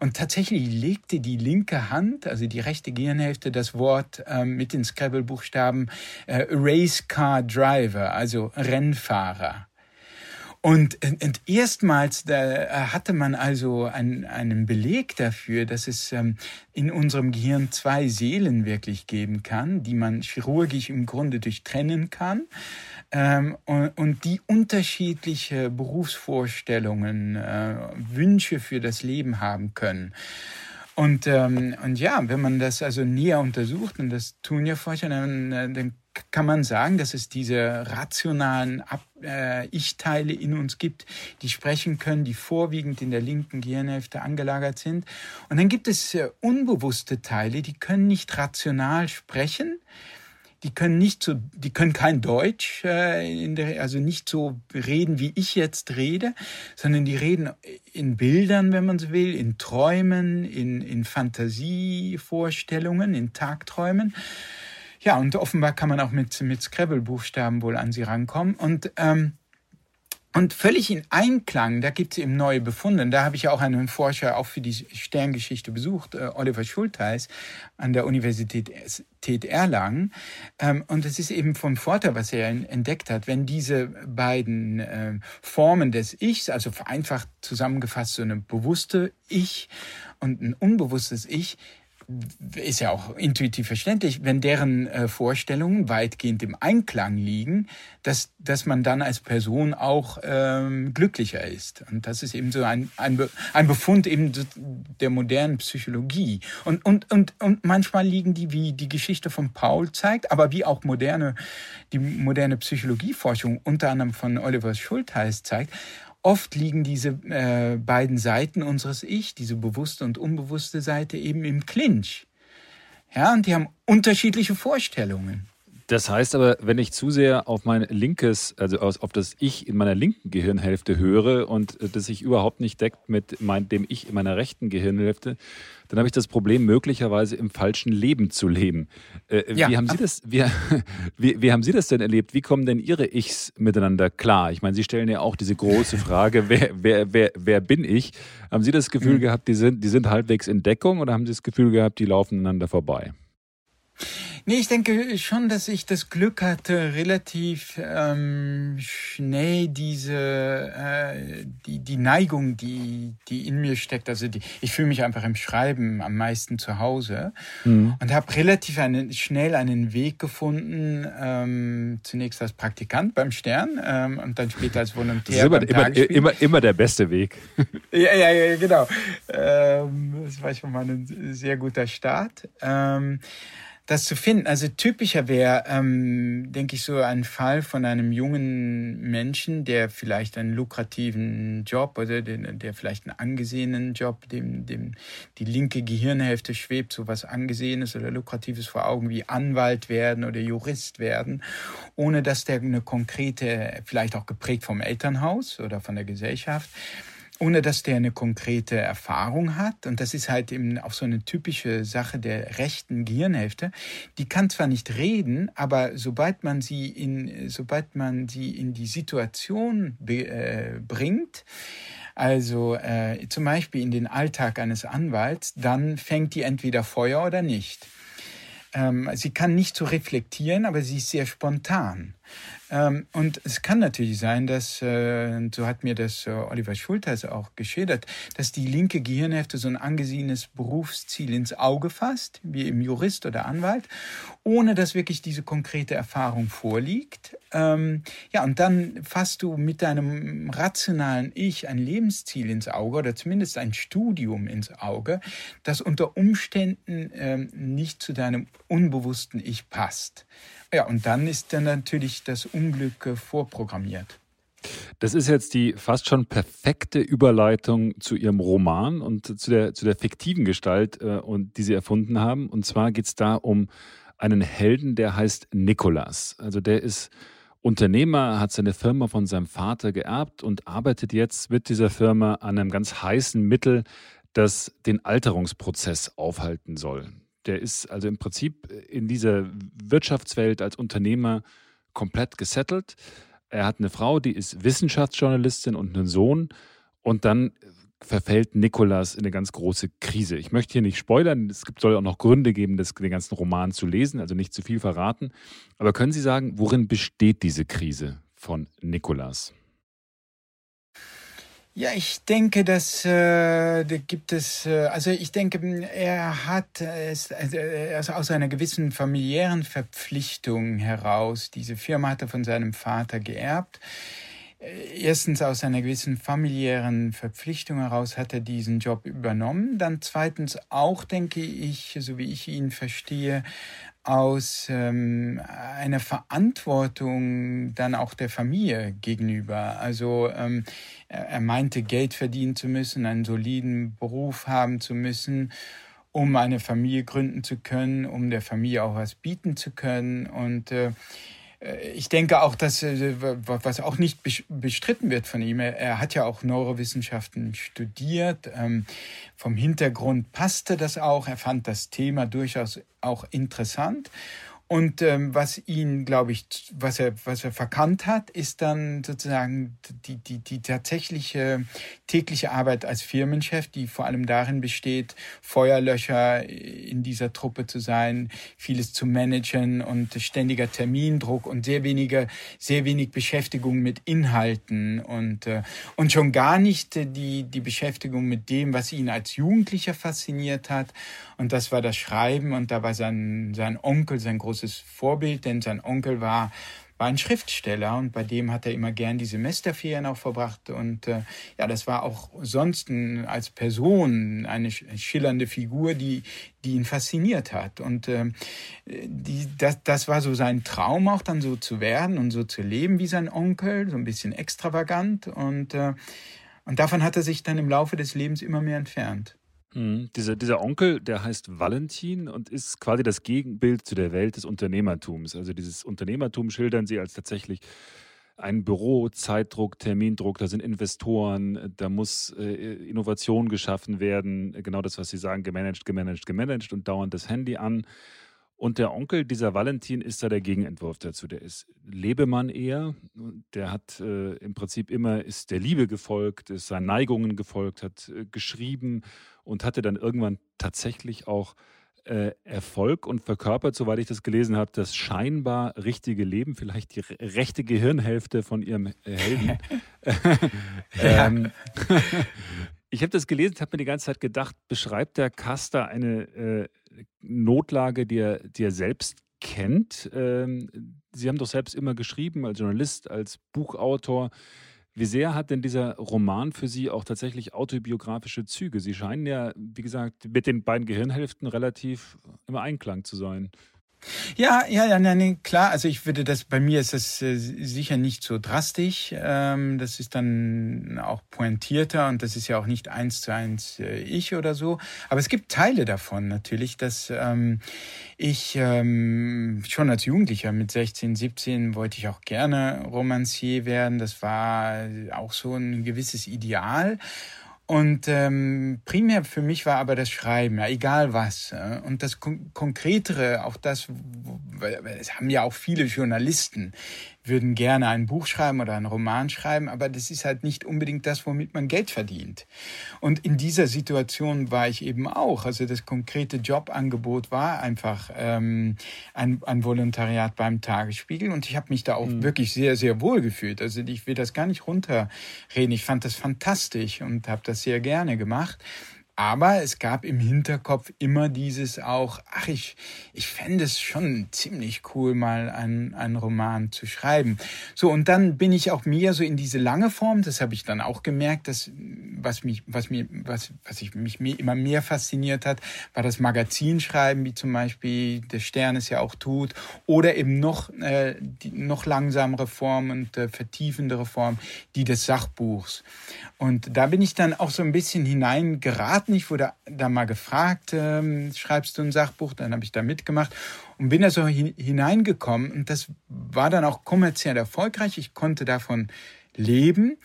Und tatsächlich legte die linke Hand, also die rechte Gehirnhälfte, das Wort äh, mit den Scrabble-Buchstaben äh, Race Car Driver, also Rennfahrer und, und erstmals äh, hatte man also ein, einen Beleg dafür, dass es ähm, in unserem Gehirn zwei Seelen wirklich geben kann, die man chirurgisch im Grunde durchtrennen kann ähm, und, und, die unterschiedliche Berufsvorstellungen, äh, Wünsche für das Leben haben können. Und, ähm, und ja, wenn man das also näher untersucht, und das tun ja Forscher, dann, äh, dann kann man sagen, dass es diese rationalen äh, Ich-Teile in uns gibt, die sprechen können, die vorwiegend in der linken Gehirnhälfte angelagert sind. Und dann gibt es äh, unbewusste Teile, die können nicht rational sprechen, die können nicht so, die können kein Deutsch, äh, der, also nicht so reden, wie ich jetzt rede, sondern die reden in Bildern, wenn man so will, in Träumen, in, in Fantasievorstellungen, in Tagträumen. Ja, und offenbar kann man auch mit, mit Scrabble-Buchstaben wohl an sie rankommen. Und, ähm, und völlig in Einklang, da gibt es eben neue Befunde. Da habe ich ja auch einen Forscher auch für die Sterngeschichte besucht, äh, Oliver Schultheis an der Universität Erlangen. Ähm, und es ist eben vom Vorteil, was er entdeckt hat, wenn diese beiden äh, Formen des Ichs, also vereinfacht zusammengefasst so eine bewusste Ich und ein unbewusstes Ich, ist ja auch intuitiv verständlich, wenn deren äh, Vorstellungen weitgehend im Einklang liegen, dass, dass man dann als Person auch ähm, glücklicher ist. Und das ist eben so ein, ein, Be ein Befund eben der modernen Psychologie. Und, und, und, und manchmal liegen die, wie die Geschichte von Paul zeigt, aber wie auch moderne, die moderne Psychologieforschung unter anderem von Oliver Schultheiß zeigt, Oft liegen diese äh, beiden Seiten unseres Ich, diese bewusste und unbewusste Seite, eben im Clinch. Ja, und die haben unterschiedliche Vorstellungen. Das heißt aber, wenn ich zu sehr auf mein linkes, also auf das Ich in meiner linken Gehirnhälfte höre und das sich überhaupt nicht deckt mit mein, dem Ich in meiner rechten Gehirnhälfte, dann habe ich das Problem, möglicherweise im falschen Leben zu leben. Äh, ja. Wie haben Sie das, wie, [laughs] wie, wie, haben Sie das denn erlebt? Wie kommen denn Ihre Ichs miteinander klar? Ich meine, Sie stellen ja auch diese große Frage, [laughs] wer, wer, wer, wer bin ich? Haben Sie das Gefühl mhm. gehabt, die sind, die sind halbwegs in Deckung oder haben Sie das Gefühl gehabt, die laufen einander vorbei? Nee, ich denke schon, dass ich das Glück hatte, relativ ähm, schnell diese äh, die die Neigung, die die in mir steckt. Also die, ich fühle mich einfach im Schreiben am meisten zu Hause mhm. und habe relativ einen, schnell einen Weg gefunden. Ähm, zunächst als Praktikant beim Stern ähm, und dann später als Volontär. Das ist immer, immer, immer, immer der beste Weg. [laughs] ja, ja, ja, genau. Ähm, das war schon mal ein sehr guter Start. Das zu finden. Also typischer wäre, ähm, denke ich, so ein Fall von einem jungen Menschen, der vielleicht einen lukrativen Job oder den, der vielleicht einen angesehenen Job, dem, dem die linke Gehirnhälfte schwebt, so was Angesehenes oder Lukratives vor Augen wie Anwalt werden oder Jurist werden, ohne dass der eine konkrete, vielleicht auch geprägt vom Elternhaus oder von der Gesellschaft, ohne dass der eine konkrete Erfahrung hat. Und das ist halt eben auch so eine typische Sache der rechten Gehirnhälfte. Die kann zwar nicht reden, aber sobald man sie in, sobald man sie in die Situation äh, bringt, also äh, zum Beispiel in den Alltag eines Anwalts, dann fängt die entweder Feuer oder nicht. Ähm, sie kann nicht so reflektieren, aber sie ist sehr spontan. Ähm, und es kann natürlich sein, dass, äh, so hat mir das äh, Oliver Schulteis auch geschildert, dass die linke Gehirnhälfte so ein angesehenes Berufsziel ins Auge fasst, wie im Jurist oder Anwalt, ohne dass wirklich diese konkrete Erfahrung vorliegt. Ähm, ja, und dann fasst du mit deinem rationalen Ich ein Lebensziel ins Auge oder zumindest ein Studium ins Auge, das unter Umständen ähm, nicht zu deinem unbewussten Ich passt. Ja, und dann ist dann natürlich das Unglück äh, vorprogrammiert. Das ist jetzt die fast schon perfekte Überleitung zu Ihrem Roman und zu der, zu der fiktiven Gestalt, äh, und, die Sie erfunden haben. Und zwar geht es da um einen Helden, der heißt Nikolas. Also der ist Unternehmer, hat seine Firma von seinem Vater geerbt und arbeitet jetzt mit dieser Firma an einem ganz heißen Mittel, das den Alterungsprozess aufhalten soll. Der ist also im Prinzip in dieser Wirtschaftswelt als Unternehmer komplett gesettelt er hat eine Frau, die ist Wissenschaftsjournalistin und einen Sohn. Und dann verfällt Nikolas in eine ganz große Krise. Ich möchte hier nicht spoilern, es soll auch noch Gründe geben, das, den ganzen Roman zu lesen, also nicht zu viel verraten. Aber können Sie sagen, worin besteht diese Krise von Nikolas? Ja, ich denke, dass äh, da gibt es, äh, also ich denke, er hat es also, also aus einer gewissen familiären Verpflichtung heraus, diese Firma hat er von seinem Vater geerbt. Äh, erstens aus einer gewissen familiären Verpflichtung heraus hat er diesen Job übernommen. Dann zweitens auch, denke ich, so wie ich ihn verstehe, aus ähm, einer Verantwortung dann auch der Familie gegenüber. Also ähm, er meinte, Geld verdienen zu müssen, einen soliden Beruf haben zu müssen, um eine Familie gründen zu können, um der Familie auch was bieten zu können. Und äh, ich denke auch, dass, äh, was auch nicht bestritten wird von ihm, er hat ja auch Neurowissenschaften studiert. Ähm, vom Hintergrund passte das auch. Er fand das Thema durchaus auch interessant. Und ähm, was ihn, glaube ich, was er, was er verkannt hat, ist dann sozusagen die, die, die tatsächliche tägliche Arbeit als Firmenchef, die vor allem darin besteht, Feuerlöscher in dieser Truppe zu sein, vieles zu managen und ständiger Termindruck und sehr wenige, sehr wenig Beschäftigung mit Inhalten und, äh, und schon gar nicht die, die Beschäftigung mit dem, was ihn als Jugendlicher fasziniert hat. Und das war das Schreiben und da war sein, sein Onkel, sein großer großes Vorbild, denn sein Onkel war war ein Schriftsteller und bei dem hat er immer gern die Semesterferien auch verbracht. Und äh, ja, das war auch sonst als Person eine schillernde Figur, die die ihn fasziniert hat. Und äh, die das das war so sein Traum auch dann so zu werden und so zu leben wie sein Onkel, so ein bisschen extravagant. Und äh, und davon hat er sich dann im Laufe des Lebens immer mehr entfernt. Mhm. Dieser, dieser Onkel, der heißt Valentin und ist quasi das Gegenbild zu der Welt des Unternehmertums. Also dieses Unternehmertum schildern sie als tatsächlich ein Büro, Zeitdruck, Termindruck, da sind Investoren, da muss äh, Innovation geschaffen werden, genau das, was Sie sagen, gemanagt, gemanagt, gemanagt und dauernd das Handy an. Und der Onkel, dieser Valentin, ist da der Gegenentwurf dazu. Der ist Lebemann eher. Der hat äh, im Prinzip immer, ist der Liebe gefolgt, ist seinen Neigungen gefolgt, hat äh, geschrieben und hatte dann irgendwann tatsächlich auch äh, Erfolg und verkörpert, soweit ich das gelesen habe, das scheinbar richtige Leben, vielleicht die rechte Gehirnhälfte von ihrem äh, Helden. [laughs] ähm, [laughs] ich habe das gelesen, habe mir die ganze Zeit gedacht, beschreibt der Caster eine äh, Notlage, die er, die er selbst kennt? Ähm, Sie haben doch selbst immer geschrieben, als Journalist, als Buchautor. Wie sehr hat denn dieser Roman für Sie auch tatsächlich autobiografische Züge? Sie scheinen ja, wie gesagt, mit den beiden Gehirnhälften relativ im Einklang zu sein. Ja, ja, ja, nein, klar. Also ich würde das, bei mir ist das äh, sicher nicht so drastisch. Ähm, das ist dann auch pointierter und das ist ja auch nicht eins zu eins äh, ich oder so. Aber es gibt Teile davon natürlich, dass ähm, ich ähm, schon als Jugendlicher mit 16, 17 wollte ich auch gerne Romancier werden. Das war auch so ein gewisses Ideal. Und ähm, primär für mich war aber das Schreiben, ja, egal was. Und das Kon Konkretere, auch das, weil es haben ja auch viele Journalisten, würden gerne ein Buch schreiben oder einen Roman schreiben, aber das ist halt nicht unbedingt das, womit man Geld verdient. Und in dieser Situation war ich eben auch. Also das konkrete Jobangebot war einfach ähm, ein, ein Volontariat beim Tagesspiegel und ich habe mich da auch mhm. wirklich sehr, sehr wohl gefühlt. Also ich will das gar nicht runterreden. Ich fand das fantastisch und habe das sehr gerne gemacht. Aber es gab im Hinterkopf immer dieses auch, ach, ich, ich fände es schon ziemlich cool, mal einen, einen Roman zu schreiben. So, und dann bin ich auch mehr so in diese lange Form, das habe ich dann auch gemerkt, das was mich, was mir, was, was ich mich mir immer mehr fasziniert hat, war das Magazinschreiben, wie zum Beispiel der Stern es ja auch tut, oder eben noch, äh, die, noch langsamere Form und äh, vertiefendere Form, die des Sachbuchs. Und da bin ich dann auch so ein bisschen hineingeraten. Ich wurde da mal gefragt, äh, schreibst du ein Sachbuch? Dann habe ich da mitgemacht und bin da so hineingekommen. Und das war dann auch kommerziell erfolgreich. Ich konnte davon leben.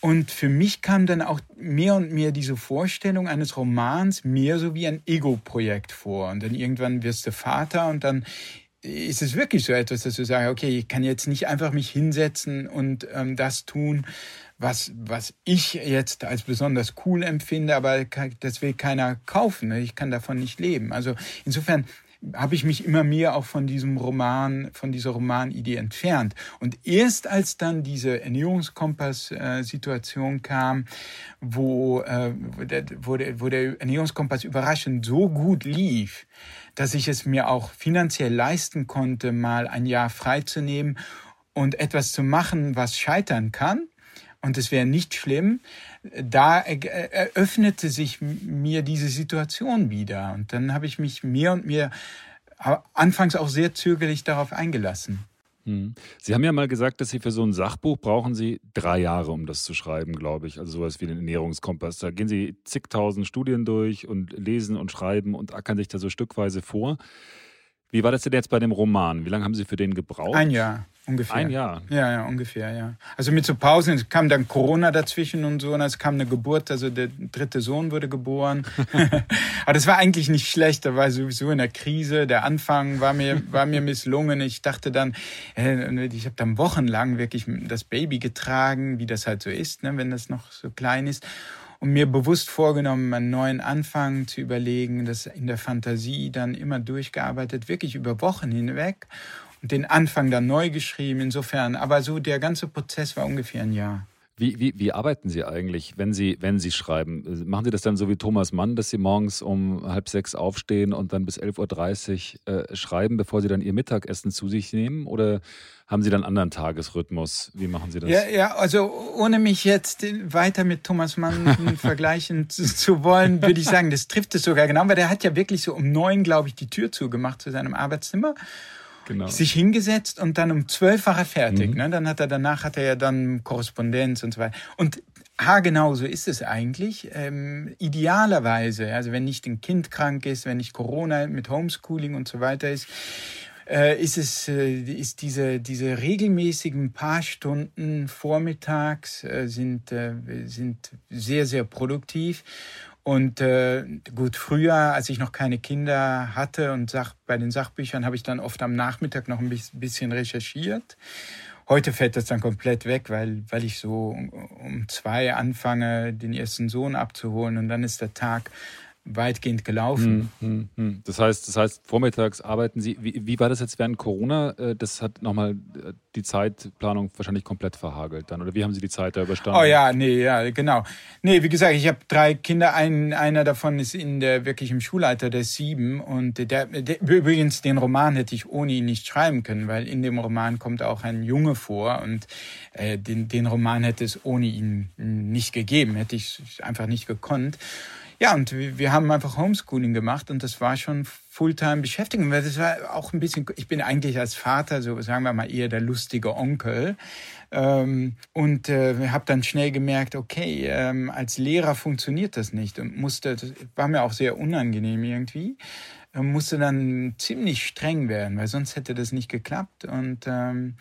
Und für mich kam dann auch mehr und mehr diese Vorstellung eines Romans mehr so wie ein Ego-Projekt vor. Und dann irgendwann wirst du Vater und dann ist es wirklich so etwas, dass du sagst, okay, ich kann jetzt nicht einfach mich hinsetzen und ähm, das tun, was, was ich jetzt als besonders cool empfinde, aber das will keiner kaufen. Ne? Ich kann davon nicht leben. Also insofern habe ich mich immer mehr auch von diesem Roman, von dieser Romanidee entfernt. Und erst als dann diese Ernährungskompass-Situation kam, wo, äh, wo, der, wo der Ernährungskompass überraschend so gut lief, dass ich es mir auch finanziell leisten konnte, mal ein Jahr freizunehmen und etwas zu machen, was scheitern kann, und es wäre nicht schlimm, da eröffnete sich mir diese Situation wieder. Und dann habe ich mich mehr und mehr anfangs auch sehr zögerlich darauf eingelassen. Hm. Sie haben ja mal gesagt, dass Sie für so ein Sachbuch brauchen Sie drei Jahre, um das zu schreiben, glaube ich. Also sowas wie den Ernährungskompass. Da gehen Sie zigtausend Studien durch und lesen und schreiben und ackern sich da so stückweise vor. Wie war das denn jetzt bei dem Roman? Wie lange haben Sie für den gebraucht? Ein Jahr. Ungefähr. Ein Jahr. Ja, ja, ungefähr, ja. Also mit so Pausen, es kam dann Corona dazwischen und so, und es kam eine Geburt, also der dritte Sohn wurde geboren. [laughs] Aber das war eigentlich nicht schlecht, da war sowieso in der Krise. Der Anfang war mir, war mir misslungen. Ich dachte dann, äh, ich habe dann wochenlang wirklich das Baby getragen, wie das halt so ist, ne, wenn das noch so klein ist und mir bewusst vorgenommen, einen neuen Anfang zu überlegen, das in der Fantasie dann immer durchgearbeitet, wirklich über Wochen hinweg den Anfang dann neu geschrieben. Insofern, aber so der ganze Prozess war ungefähr ein Jahr. Wie, wie, wie arbeiten Sie eigentlich, wenn Sie, wenn Sie schreiben? Machen Sie das dann so wie Thomas Mann, dass Sie morgens um halb sechs aufstehen und dann bis 11.30 Uhr äh, schreiben, bevor Sie dann Ihr Mittagessen zu sich nehmen? Oder haben Sie dann einen anderen Tagesrhythmus? Wie machen Sie das? Ja, ja also ohne mich jetzt weiter mit Thomas Mann [laughs] vergleichen zu, zu, wollen, würde ich sagen, das trifft es sogar genau, weil der hat ja wirklich so um neun, glaube ich, die Tür zugemacht zu seinem Arbeitszimmer genau. sich hingesetzt und dann um zwölf war er fertig. Mhm. Ne? Dann hat er danach hat er ja dann Korrespondenz und so weiter. Und Ha, genau so ist es eigentlich. Ähm, idealerweise, also wenn nicht ein Kind krank ist, wenn nicht Corona mit Homeschooling und so weiter ist, äh, ist es äh, ist diese diese regelmäßigen paar Stunden vormittags äh, sind äh, sind sehr sehr produktiv und äh, gut, früher, als ich noch keine Kinder hatte und Sach bei den Sachbüchern, habe ich dann oft am Nachmittag noch ein bisschen recherchiert. Heute fällt das dann komplett weg, weil, weil ich so um zwei anfange, den ersten Sohn abzuholen und dann ist der Tag weitgehend gelaufen. Hm, hm, hm. Das heißt, das heißt, vormittags arbeiten Sie. Wie, wie war das jetzt während Corona? Äh, das hat nochmal äh, die Zeitplanung wahrscheinlich komplett verhagelt dann. Oder wie haben Sie die Zeit da überstanden? Oh ja, nee, ja, genau. Nee, wie gesagt, ich habe drei Kinder. Ein, einer davon ist in der wirklich im Schulalter, der ist sieben. Und der, der, übrigens, den Roman hätte ich ohne ihn nicht schreiben können, weil in dem Roman kommt auch ein Junge vor. Und äh, den, den Roman hätte es ohne ihn nicht gegeben, hätte ich einfach nicht gekonnt. Ja, und wir haben einfach Homeschooling gemacht und das war schon Fulltime Beschäftigung. Das war auch ein bisschen, ich bin eigentlich als Vater, so sagen wir mal, eher der lustige Onkel. Ähm, und äh, habe dann schnell gemerkt, okay, ähm, als Lehrer funktioniert das nicht und musste, das war mir auch sehr unangenehm irgendwie, äh, musste dann ziemlich streng werden, weil sonst hätte das nicht geklappt. Und ähm,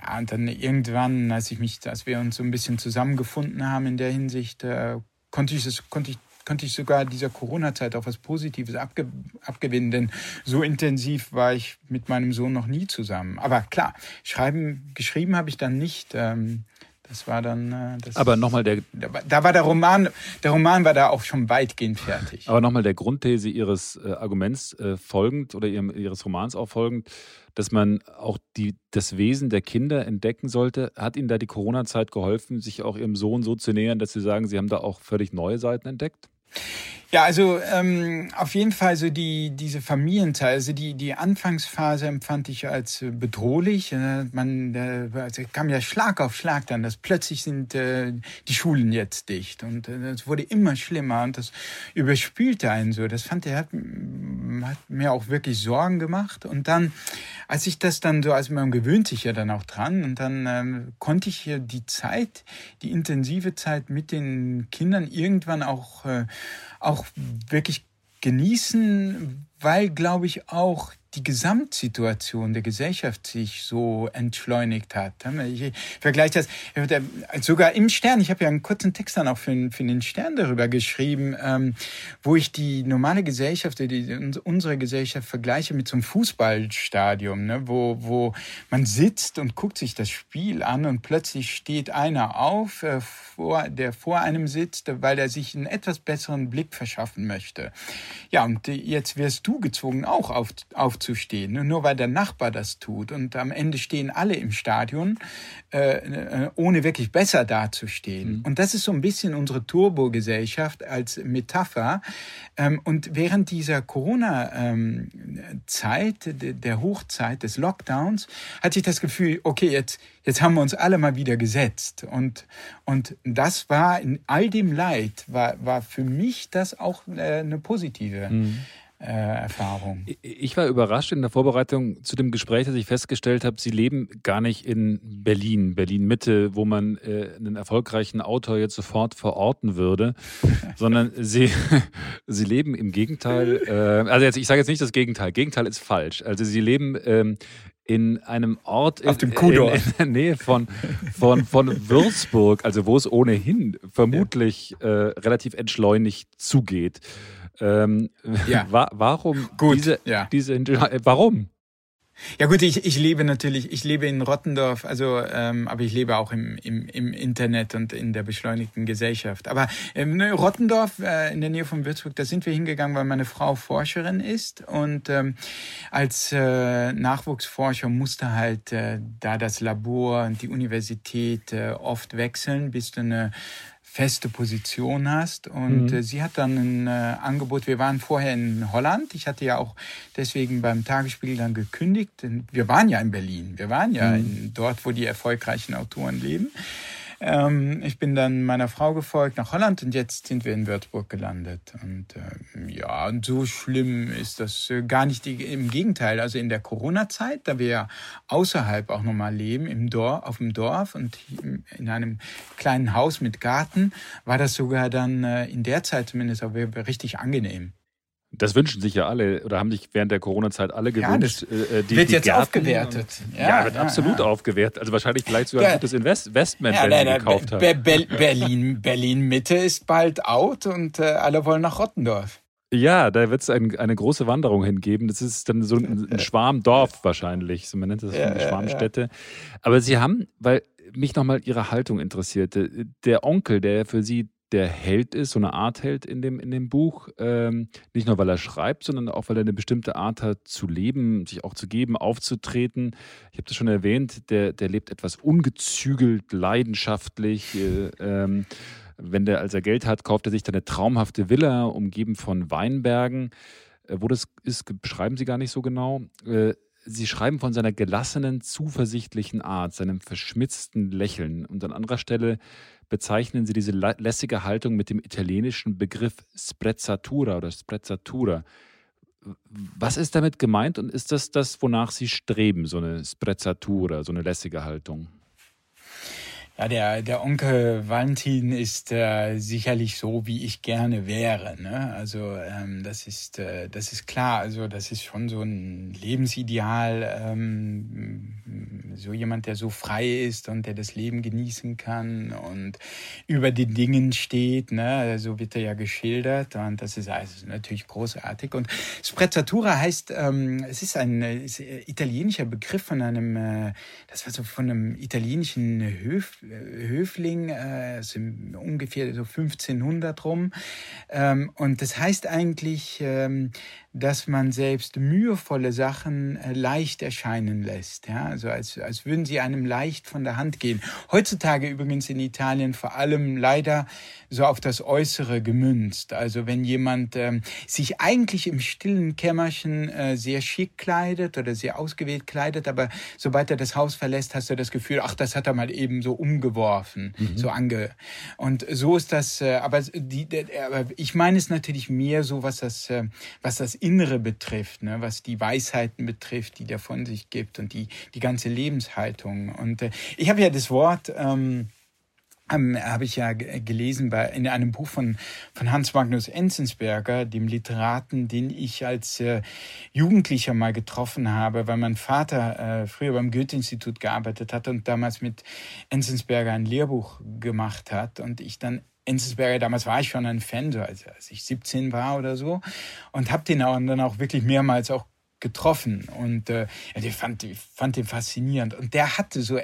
ja, und dann irgendwann, als ich mich, als wir uns so ein bisschen zusammengefunden haben in der Hinsicht, äh, konnte ich das, konnte ich könnte ich sogar dieser Corona-Zeit auch was Positives abge abgewinnen, denn so intensiv war ich mit meinem Sohn noch nie zusammen. Aber klar, schreiben, geschrieben habe ich dann nicht. Ähm, das war dann. Äh, das, Aber nochmal der. Da war der Roman, der Roman war da auch schon weitgehend fertig. Aber nochmal der Grundthese Ihres äh, Arguments äh, folgend oder ihrem, Ihres Romans auch folgend, dass man auch die, das Wesen der Kinder entdecken sollte. Hat Ihnen da die Corona-Zeit geholfen, sich auch Ihrem Sohn so zu nähern, dass Sie sagen, Sie haben da auch völlig neue Seiten entdeckt? え? Ja, also ähm, auf jeden Fall so die diese Familienzahl, also die die Anfangsphase empfand ich als äh, bedrohlich. Äh, man äh, kam ja Schlag auf Schlag dann, dass plötzlich sind äh, die Schulen jetzt dicht und es äh, wurde immer schlimmer und das überspülte einen so. Das fand er hat, hat mir auch wirklich Sorgen gemacht und dann, als ich das dann so, also man gewöhnt sich ja dann auch dran und dann ähm, konnte ich hier die Zeit, die intensive Zeit mit den Kindern irgendwann auch äh, auch wirklich genießen, weil, glaube ich, auch die Gesamtsituation der Gesellschaft sich so entschleunigt hat. Ich vergleiche das sogar im Stern. Ich habe ja einen kurzen Text dann auch für, für den Stern darüber geschrieben, ähm, wo ich die normale Gesellschaft, die, unsere Gesellschaft vergleiche mit so einem Fußballstadion, ne, wo, wo man sitzt und guckt sich das Spiel an und plötzlich steht einer auf, äh, der vor einem sitzt, weil er sich einen etwas besseren Blick verschaffen möchte. Ja, und jetzt wirst du gezwungen, auch auf, auf aufzustehen, nur weil der Nachbar das tut. Und am Ende stehen alle im Stadion, äh, äh, ohne wirklich besser dazustehen. Mhm. Und das ist so ein bisschen unsere Turbo-Gesellschaft als Metapher. Ähm, und während dieser Corona-Zeit, ähm, der Hochzeit des Lockdowns, hatte ich das Gefühl, okay, jetzt, jetzt haben wir uns alle mal wieder gesetzt. Und, und das war in all dem Leid, war, war für mich das auch äh, eine positive. Mhm Erfahrung. Ich war überrascht in der Vorbereitung zu dem Gespräch, dass ich festgestellt habe, Sie leben gar nicht in Berlin, Berlin Mitte, wo man äh, einen erfolgreichen Autor jetzt sofort verorten würde, [laughs] sondern Sie, [laughs] Sie leben im Gegenteil, äh, also jetzt, ich sage jetzt nicht das Gegenteil, Gegenteil ist falsch. Also Sie leben ähm, in einem Ort in, in, in, der Nähe von, von, von Würzburg, also wo es ohnehin vermutlich äh, relativ entschleunigt zugeht. Ähm, ja. [laughs] wa warum Gut, diese, ja. diese äh, warum? Ja gut, ich, ich lebe natürlich, ich lebe in Rottendorf, also ähm, aber ich lebe auch im, im, im Internet und in der beschleunigten Gesellschaft. Aber ähm, ne, Rottendorf äh, in der Nähe von Würzburg, da sind wir hingegangen, weil meine Frau Forscherin ist und ähm, als äh, Nachwuchsforscher musste halt äh, da das Labor und die Universität äh, oft wechseln, bis du eine feste Position hast. Und mhm. äh, sie hat dann ein äh, Angebot. Wir waren vorher in Holland. Ich hatte ja auch deswegen beim Tagesspiegel dann gekündigt. Denn wir waren ja in Berlin. Wir waren ja mhm. in, dort, wo die erfolgreichen Autoren leben. Ähm, ich bin dann meiner Frau gefolgt nach Holland und jetzt sind wir in Würzburg gelandet. Und äh, ja, und so schlimm ist das äh, gar nicht. Im Gegenteil, also in der Corona-Zeit, da wir ja außerhalb auch nochmal leben, im Dorf, auf dem Dorf und in einem kleinen Haus mit Garten, war das sogar dann äh, in der Zeit zumindest auch richtig angenehm. Das wünschen sich ja alle oder haben sich während der Corona-Zeit alle gewünscht. Ja, äh, die, wird die jetzt Gärten, aufgewertet. Ja, ja wird ja, absolut aufgewertet. Also wahrscheinlich vielleicht sogar ein gutes Investment, wenn sie gekauft haben. Berlin, Berlin Mitte ist bald out und äh, alle wollen nach Rottendorf. Ja, da wird es ein, eine große Wanderung hingeben. Das ist dann so ein, ein Schwarmdorf wahrscheinlich. So, man nennt das eine Schwarmstätte. Aber Sie haben, weil mich nochmal Ihre Haltung interessierte, der Onkel, der für Sie der Held ist, so eine Art Held in dem, in dem Buch. Ähm, nicht nur, weil er schreibt, sondern auch, weil er eine bestimmte Art hat zu leben, sich auch zu geben, aufzutreten. Ich habe das schon erwähnt, der, der lebt etwas ungezügelt, leidenschaftlich. Äh, ähm, wenn der, als er Geld hat, kauft er sich dann eine traumhafte Villa, umgeben von Weinbergen. Äh, wo das ist, beschreiben sie gar nicht so genau. Äh, Sie schreiben von seiner gelassenen, zuversichtlichen Art, seinem verschmitzten Lächeln. Und an anderer Stelle bezeichnen Sie diese lässige Haltung mit dem italienischen Begriff Sprezzatura oder Sprezzatura. Was ist damit gemeint und ist das das, wonach Sie streben, so eine Sprezzatura, so eine lässige Haltung? Ja, der, der Onkel Valentin ist äh, sicherlich so, wie ich gerne wäre. Ne? Also ähm, das ist äh, das ist klar. Also das ist schon so ein Lebensideal. Ähm, so jemand, der so frei ist und der das Leben genießen kann und über den Dingen steht. Ne? So wird er ja geschildert und das ist also natürlich großartig. Und Sprezzatura heißt, ähm, es ist ein ist italienischer Begriff von einem, äh, das war so von einem italienischen Höf Höfling, äh, sind ungefähr so 1500 rum. Ähm, und das heißt eigentlich, ähm, dass man selbst mühevolle Sachen äh, leicht erscheinen lässt. Ja? Also als, als würden sie einem leicht von der Hand gehen. Heutzutage übrigens in Italien vor allem leider so auf das Äußere gemünzt. Also wenn jemand ähm, sich eigentlich im stillen Kämmerchen äh, sehr schick kleidet oder sehr ausgewählt kleidet, aber sobald er das Haus verlässt, hast du das Gefühl, ach, das hat er mal eben so umgeworfen, mhm. so ange. Und so ist das. Äh, aber die, aber ich meine es natürlich mehr so, was das, äh, was das Innere betrifft, ne? was die Weisheiten betrifft, die der von sich gibt und die, die ganze Lebenshaltung. Und äh, ich habe ja das Wort, ähm, ähm, habe ich ja gelesen bei, in einem Buch von, von Hans Magnus Enzensberger, dem Literaten, den ich als äh, Jugendlicher mal getroffen habe, weil mein Vater äh, früher beim Goethe-Institut gearbeitet hat und damals mit Enzensberger ein Lehrbuch gemacht hat und ich dann Enzensberger, damals war ich schon ein Fan, so als, als ich 17 war oder so, und habe den auch, dann auch wirklich mehrmals auch getroffen. Und äh, ich fand, ich fand den faszinierend. Und der hatte so,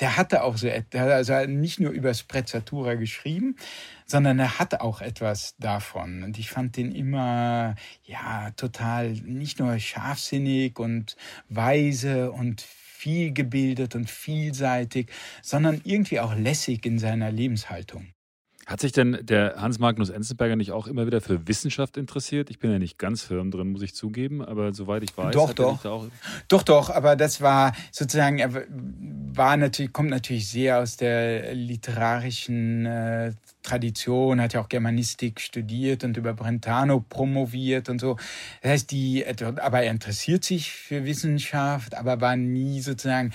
der hatte auch so, der hat also nicht nur über Sprezzatura geschrieben, sondern er hatte auch etwas davon. Und ich fand den immer ja total nicht nur scharfsinnig und weise und viel gebildet und vielseitig, sondern irgendwie auch lässig in seiner Lebenshaltung. Hat sich denn der Hans Magnus Enzensberger nicht auch immer wieder für Wissenschaft interessiert? Ich bin ja nicht ganz firm drin, muss ich zugeben, aber soweit ich weiß, doch, doch. Da doch, doch, aber das war sozusagen, er war natürlich, kommt natürlich sehr aus der literarischen äh, Tradition, hat ja auch Germanistik studiert und über Brentano promoviert und so. Das heißt, die, aber er interessiert sich für Wissenschaft, aber war nie sozusagen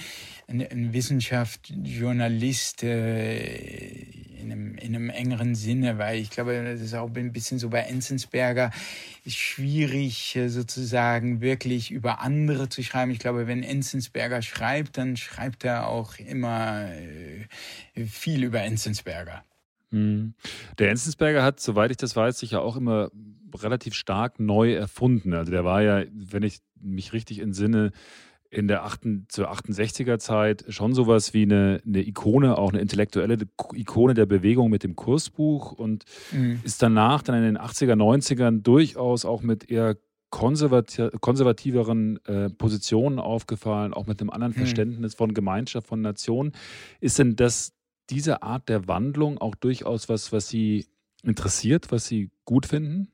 ein, ein Wissenschaftsjournalist. Äh, in einem, in einem engeren Sinne, weil ich glaube, das ist auch ein bisschen so bei Enzensberger schwierig äh, sozusagen wirklich über andere zu schreiben. Ich glaube, wenn Enzensberger schreibt, dann schreibt er auch immer äh, viel über Enzensberger. Hm. Der Enzensberger hat, soweit ich das weiß, sich ja auch immer relativ stark neu erfunden. Also der war ja, wenn ich mich richtig entsinne, in der 8, zur 68er Zeit schon sowas wie eine, eine Ikone, auch eine intellektuelle Ikone der Bewegung mit dem Kursbuch und mhm. ist danach dann in den 80er, 90ern durchaus auch mit eher konservati konservativeren äh, Positionen aufgefallen, auch mit einem anderen mhm. Verständnis von Gemeinschaft, von Nation. Ist denn das, diese Art der Wandlung auch durchaus was, was Sie interessiert, was Sie gut finden?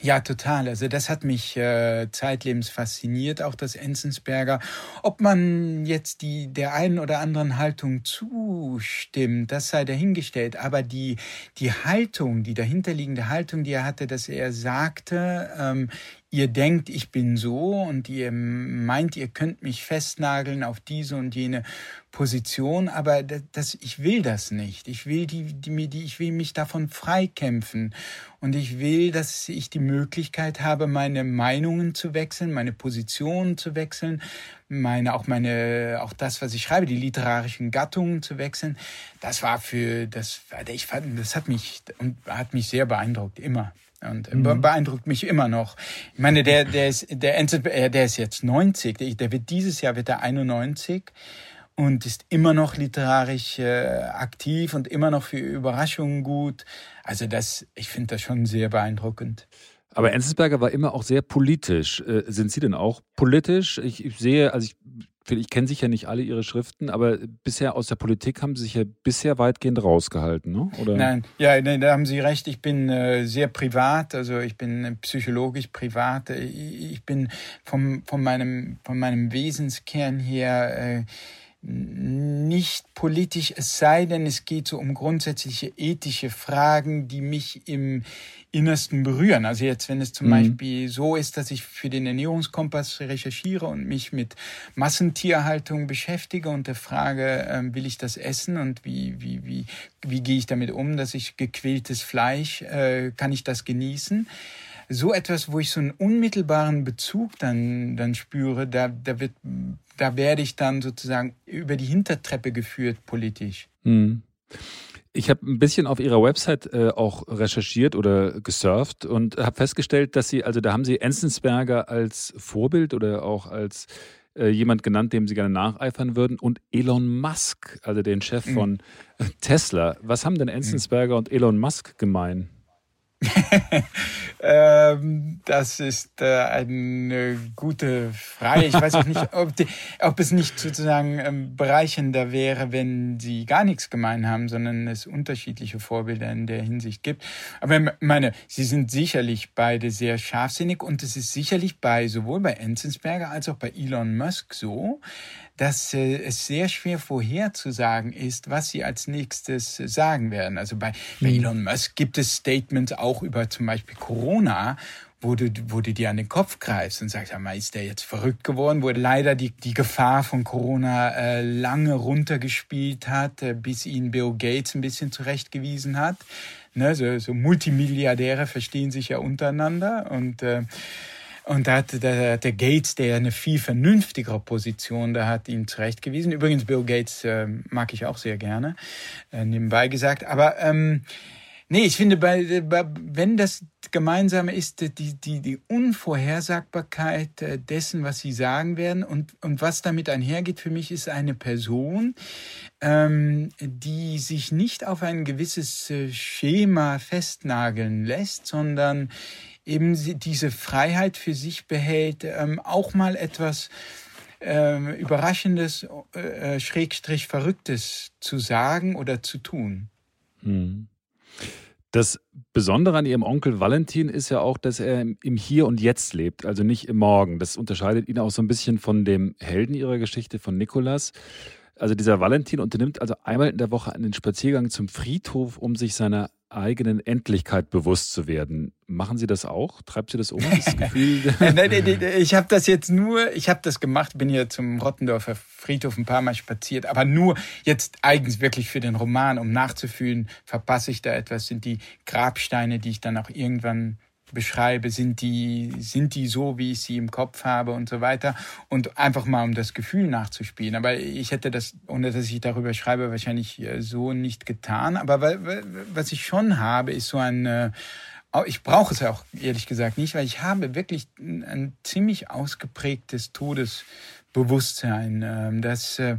Ja, total. Also das hat mich äh, zeitlebens fasziniert, auch das Enzensberger. Ob man jetzt die der einen oder anderen Haltung zustimmt, das sei dahingestellt. Aber die die Haltung, die dahinterliegende Haltung, die er hatte, dass er sagte, ähm, ihr denkt, ich bin so und ihr meint, ihr könnt mich festnageln auf diese und jene Position, aber das, ich will das nicht. Ich will die, die, die, ich will mich davon freikämpfen und ich will, dass ich die Möglichkeit habe, meine Meinungen zu wechseln, meine Positionen zu wechseln, meine auch meine auch das, was ich schreibe, die literarischen Gattungen zu wechseln. Das war für das, ich fand, das hat mich hat mich sehr beeindruckt immer und mhm. beeindruckt mich immer noch. Ich meine, der, der ist, der, äh, der ist jetzt 90, der wird dieses Jahr wird er 91 und ist immer noch literarisch äh, aktiv und immer noch für Überraschungen gut. Also das, ich finde das schon sehr beeindruckend. Aber Enzensberger war immer auch sehr politisch. Äh, sind Sie denn auch politisch? Ich, ich sehe, also ich ich kenne sicher nicht alle Ihre Schriften, aber bisher aus der Politik haben Sie sich ja bisher weitgehend rausgehalten, ne? Oder? Nein, ja, da haben Sie recht. Ich bin äh, sehr privat, also ich bin psychologisch privat. Ich bin vom, von, meinem, von meinem Wesenskern her äh, nicht politisch, es sei denn, es geht so um grundsätzliche ethische Fragen, die mich im Innersten berühren. Also jetzt, wenn es zum mhm. Beispiel so ist, dass ich für den Ernährungskompass recherchiere und mich mit Massentierhaltung beschäftige und der Frage, äh, will ich das essen und wie, wie, wie, wie gehe ich damit um, dass ich gequältes Fleisch, äh, kann ich das genießen? so etwas, wo ich so einen unmittelbaren Bezug dann, dann spüre, da, da wird da werde ich dann sozusagen über die Hintertreppe geführt politisch. Hm. Ich habe ein bisschen auf Ihrer Website äh, auch recherchiert oder gesurft und habe festgestellt, dass Sie, also da haben Sie Enzensberger als Vorbild oder auch als äh, jemand genannt, dem Sie gerne nacheifern würden und Elon Musk, also den Chef mhm. von Tesla. Was haben denn. Enzensberger mhm. und Elon Musk gemein? [laughs] ähm, das ist äh, eine gute Frage. Ich weiß auch nicht, ob, die, ob es nicht sozusagen ähm, bereichernder wäre, wenn sie gar nichts gemein haben, sondern es unterschiedliche Vorbilder in der Hinsicht gibt. Aber ich meine, sie sind sicherlich beide sehr scharfsinnig und es ist sicherlich bei sowohl bei Enzensberger als auch bei Elon Musk so, dass äh, es sehr schwer vorherzusagen ist, was sie als nächstes sagen werden. Also bei, bei mhm. Elon Musk gibt es Statements auch über zum Beispiel Corona, wo du, wo du dir an den Kopf greifst und sagst, ja, ist der jetzt verrückt geworden, wo leider die, die Gefahr von Corona äh, lange runtergespielt hat, äh, bis ihn Bill Gates ein bisschen zurechtgewiesen hat. Ne, so, so Multimilliardäre verstehen sich ja untereinander und äh, und da hat der, der Gates, der eine viel vernünftigere Position da hat, ihn zurechtgewiesen. Übrigens, Bill Gates äh, mag ich auch sehr gerne, äh, nebenbei gesagt. Aber ähm, nee, ich finde, bei, bei, wenn das Gemeinsame ist, die, die, die Unvorhersagbarkeit äh, dessen, was sie sagen werden und, und was damit einhergeht, für mich ist eine Person, ähm, die sich nicht auf ein gewisses äh, Schema festnageln lässt, sondern eben diese Freiheit für sich behält, ähm, auch mal etwas ähm, Überraschendes, äh, Schrägstrich Verrücktes zu sagen oder zu tun. Hm. Das Besondere an Ihrem Onkel Valentin ist ja auch, dass er im Hier und Jetzt lebt, also nicht im Morgen. Das unterscheidet ihn auch so ein bisschen von dem Helden Ihrer Geschichte, von Nikolas. Also dieser Valentin unternimmt also einmal in der Woche einen Spaziergang zum Friedhof, um sich seiner eigenen Endlichkeit bewusst zu werden. Machen Sie das auch? Treibt Sie das um, das Gefühl? [laughs] [laughs] nein, nein, nein, ich habe das jetzt nur, ich habe das gemacht, bin hier zum Rottendorfer Friedhof ein paar Mal spaziert, aber nur jetzt eigens wirklich für den Roman, um nachzufühlen, verpasse ich da etwas, sind die Grabsteine, die ich dann auch irgendwann beschreibe, sind die, sind die so, wie ich sie im Kopf habe und so weiter. Und einfach mal, um das Gefühl nachzuspielen. Aber ich hätte das, ohne dass ich darüber schreibe, wahrscheinlich äh, so nicht getan. Aber was ich schon habe, ist so ein, äh, ich brauche es auch ehrlich gesagt nicht, weil ich habe wirklich ein ziemlich ausgeprägtes Todes Bewusstsein. Ähm, das, äh,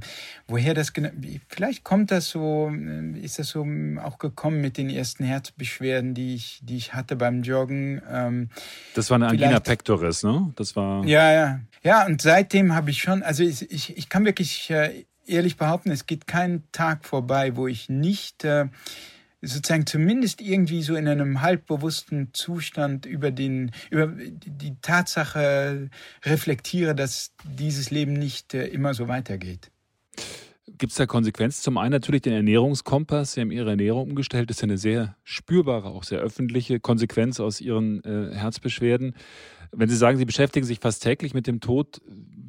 woher das genau, vielleicht kommt das so, äh, ist das so auch gekommen mit den ersten Herzbeschwerden, die ich, die ich hatte beim Joggen. Ähm, das war eine Angina pectoris, ne? Das war. Ja, ja. Ja, und seitdem habe ich schon, also ich, ich, ich kann wirklich äh, ehrlich behaupten, es geht kein Tag vorbei, wo ich nicht sozusagen zumindest irgendwie so in einem halbbewussten Zustand über den über die Tatsache reflektiere, dass dieses Leben nicht äh, immer so weitergeht. Gibt es da Konsequenzen? Zum einen natürlich den Ernährungskompass. Sie haben Ihre Ernährung umgestellt. Das ist eine sehr spürbare, auch sehr öffentliche Konsequenz aus Ihren äh, Herzbeschwerden. Wenn Sie sagen, Sie beschäftigen sich fast täglich mit dem Tod,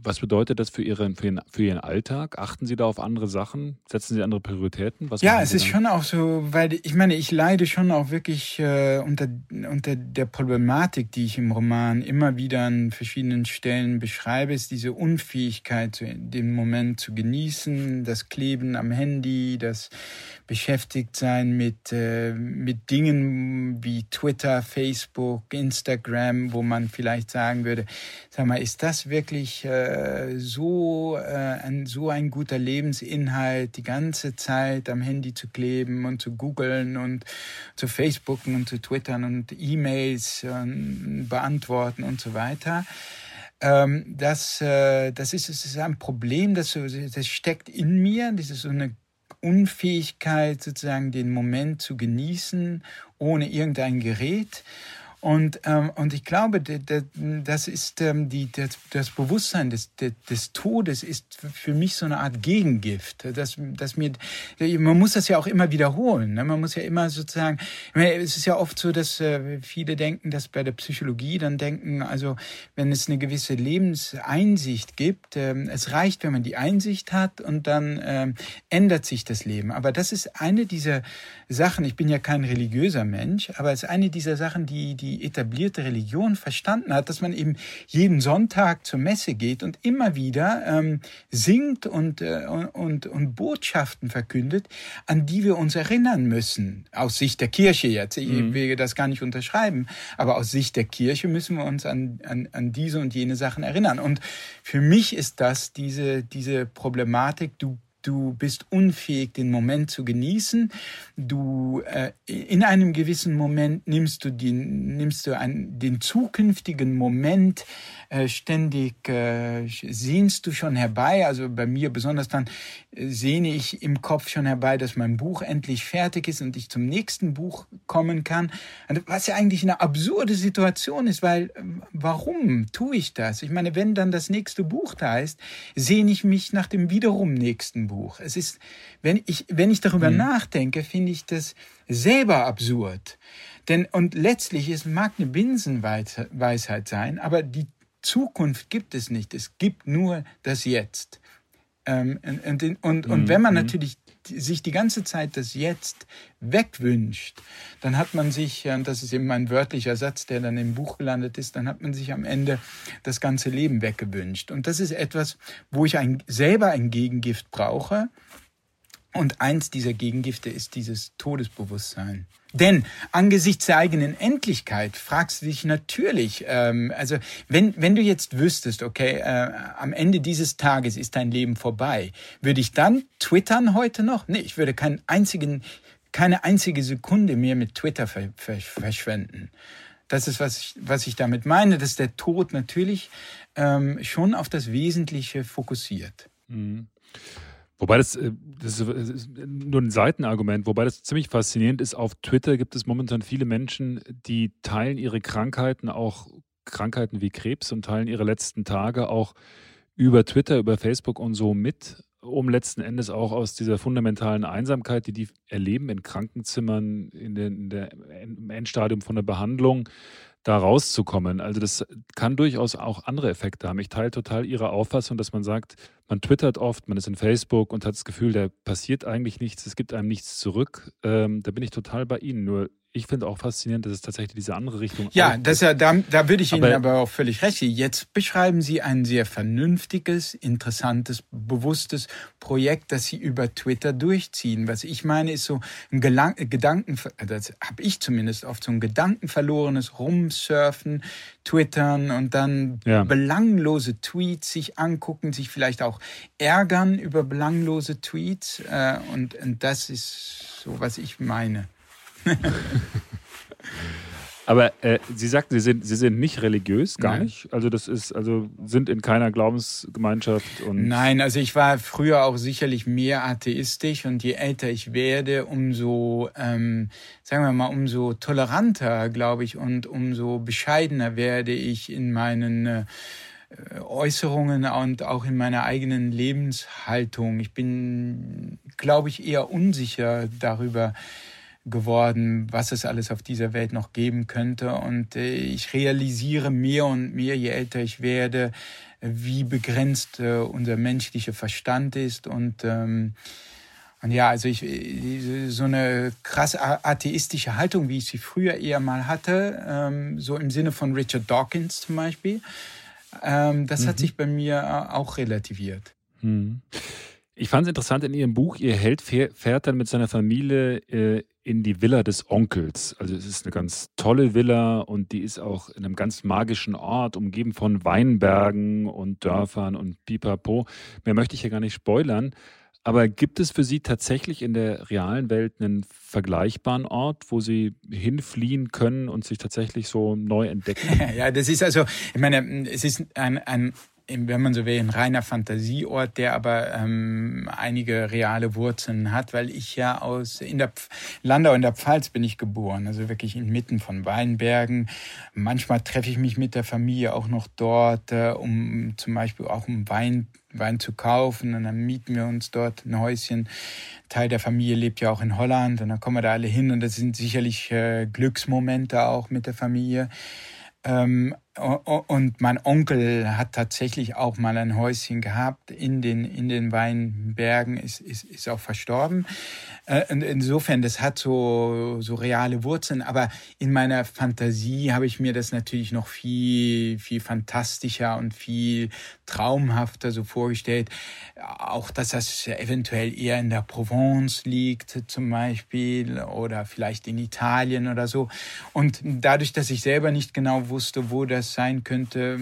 was bedeutet das für Ihren, für Ihren, für Ihren Alltag? Achten Sie da auf andere Sachen? Setzen Sie andere Prioritäten? Was ja, es ist schon auch so, weil ich meine, ich leide schon auch wirklich äh, unter, unter der Problematik, die ich im Roman immer wieder an verschiedenen Stellen beschreibe, ist diese Unfähigkeit, den Moment zu genießen, das Kleben am Handy, das beschäftigt sein mit, äh, mit Dingen wie Twitter, Facebook, Instagram, wo man vielleicht sagen würde, sag mal, ist das wirklich äh, so, äh, ein, so ein guter Lebensinhalt, die ganze Zeit am Handy zu kleben und zu googeln und zu Facebooken und zu Twittern und E-Mails äh, beantworten und so weiter ähm, das, äh, das, ist, das ist ein Problem, das, das steckt in mir. Das ist so eine Unfähigkeit, sozusagen den Moment zu genießen ohne irgendein Gerät. Und, ähm, und ich glaube, das ist ähm, die, das, das Bewusstsein des, des Todes ist für mich so eine Art Gegengift. Das, das mir, man muss das ja auch immer wiederholen. Ne? Man muss ja immer sozusagen, es ist ja oft so, dass äh, viele denken, dass bei der Psychologie dann denken, also wenn es eine gewisse Lebenseinsicht gibt, äh, es reicht, wenn man die Einsicht hat und dann äh, ändert sich das Leben. Aber das ist eine dieser Sachen, ich bin ja kein religiöser Mensch, aber es ist eine dieser Sachen, die die etablierte Religion verstanden hat, dass man eben jeden Sonntag zur Messe geht und immer wieder ähm, singt und, äh, und, und Botschaften verkündet, an die wir uns erinnern müssen. Aus Sicht der Kirche jetzt. Ich mhm. will das gar nicht unterschreiben, aber aus Sicht der Kirche müssen wir uns an, an, an diese und jene Sachen erinnern. Und für mich ist das diese, diese Problematik, du du bist unfähig, den Moment zu genießen. Du äh, in einem gewissen Moment nimmst du den, nimmst du einen, den zukünftigen Moment äh, ständig äh, sehnst du schon herbei. Also bei mir besonders dann äh, sehne ich im Kopf schon herbei, dass mein Buch endlich fertig ist und ich zum nächsten Buch kommen kann. Was ja eigentlich eine absurde Situation ist, weil äh, warum tue ich das? Ich meine, wenn dann das nächste Buch da ist, sehne ich mich nach dem wiederum nächsten Buch. Es ist, wenn ich, wenn ich darüber mhm. nachdenke, finde ich das selber absurd. Denn, und letztlich, es mag eine Binsenweisheit sein, aber die Zukunft gibt es nicht. Es gibt nur das Jetzt. Ähm, und, und, und, wenn man mhm. natürlich sich die ganze Zeit das Jetzt wegwünscht, dann hat man sich, und das ist eben mein wörtlicher Satz, der dann im Buch gelandet ist, dann hat man sich am Ende das ganze Leben weggewünscht. Und das ist etwas, wo ich ein, selber ein Gegengift brauche. Und eins dieser Gegengifte ist dieses Todesbewusstsein. Denn angesichts der eigenen Endlichkeit fragst du dich natürlich, ähm, also wenn, wenn du jetzt wüsstest, okay, äh, am Ende dieses Tages ist dein Leben vorbei, würde ich dann twittern heute noch? Nee, ich würde keinen einzigen, keine einzige Sekunde mehr mit Twitter ver ver verschwenden. Das ist, was ich, was ich damit meine, dass der Tod natürlich ähm, schon auf das Wesentliche fokussiert. Mhm. Wobei das, äh, das ist nur ein Seitenargument, wobei das ziemlich faszinierend ist. Auf Twitter gibt es momentan viele Menschen, die teilen ihre Krankheiten, auch Krankheiten wie Krebs und teilen ihre letzten Tage auch über Twitter, über Facebook und so mit, um letzten Endes auch aus dieser fundamentalen Einsamkeit, die die erleben in Krankenzimmern, in, den, in der, im Endstadium von der Behandlung, da rauszukommen. Also das kann durchaus auch andere Effekte haben. Ich teile total Ihre Auffassung, dass man sagt, man twittert oft, man ist in Facebook und hat das Gefühl, da passiert eigentlich nichts, es gibt einem nichts zurück. Ähm, da bin ich total bei Ihnen. Nur ich finde auch faszinierend, dass es tatsächlich diese andere Richtung Ja, das ja, da, da würde ich Ihnen aber, aber auch völlig recht. Jetzt beschreiben Sie ein sehr vernünftiges, interessantes, bewusstes Projekt, das Sie über Twitter durchziehen. Was ich meine, ist so ein Gelang Gedanken, das habe ich zumindest oft so ein gedankenverlorenes Rumsurfen, Twittern und dann ja. belanglose Tweets sich angucken, sich vielleicht auch ärgern über belanglose Tweets. Äh, und, und das ist so, was ich meine. [laughs] Aber äh, Sie sagten, Sie sind, Sie sind nicht religiös, gar Nein. nicht. Also das ist, also sind in keiner Glaubensgemeinschaft und. Nein, also ich war früher auch sicherlich mehr atheistisch und je älter ich werde, umso, ähm, sagen wir mal, umso toleranter, glaube ich, und umso bescheidener werde ich in meinen äh, Äußerungen und auch in meiner eigenen Lebenshaltung. Ich bin, glaube ich, eher unsicher darüber geworden, was es alles auf dieser Welt noch geben könnte. Und äh, ich realisiere mehr und mehr, je älter ich werde, wie begrenzt äh, unser menschlicher Verstand ist. Und, ähm, und ja, also ich, so eine krass atheistische Haltung, wie ich sie früher eher mal hatte, ähm, so im Sinne von Richard Dawkins zum Beispiel, ähm, das mhm. hat sich bei mir äh, auch relativiert. Mhm. Ich fand es interessant in Ihrem Buch, Ihr Held fährt dann mit seiner Familie äh, in die Villa des Onkels. Also es ist eine ganz tolle Villa und die ist auch in einem ganz magischen Ort, umgeben von Weinbergen und Dörfern und Pipapo. Mehr möchte ich ja gar nicht spoilern. Aber gibt es für Sie tatsächlich in der realen Welt einen vergleichbaren Ort, wo Sie hinfliehen können und sich tatsächlich so neu entdecken? [laughs] Ja, das ist also, ich meine, es ist ein, ein wenn man so will, ein reiner Fantasieort, der aber ähm, einige reale Wurzeln hat, weil ich ja aus in der Landau in der Pfalz bin ich geboren, also wirklich inmitten von Weinbergen. Manchmal treffe ich mich mit der Familie auch noch dort, äh, um zum Beispiel auch um Wein Wein zu kaufen und dann mieten wir uns dort ein Häuschen. Teil der Familie lebt ja auch in Holland und dann kommen wir da alle hin und das sind sicherlich äh, Glücksmomente auch mit der Familie. Ähm, und mein Onkel hat tatsächlich auch mal ein Häuschen gehabt in den, in den Weinbergen, ist, ist, ist auch verstorben. Äh, und insofern, das hat so, so reale Wurzeln. Aber in meiner Fantasie habe ich mir das natürlich noch viel, viel fantastischer und viel traumhafter so vorgestellt. Auch, dass das eventuell eher in der Provence liegt, zum Beispiel, oder vielleicht in Italien oder so. Und dadurch, dass ich selber nicht genau wusste, wo das sein könnte,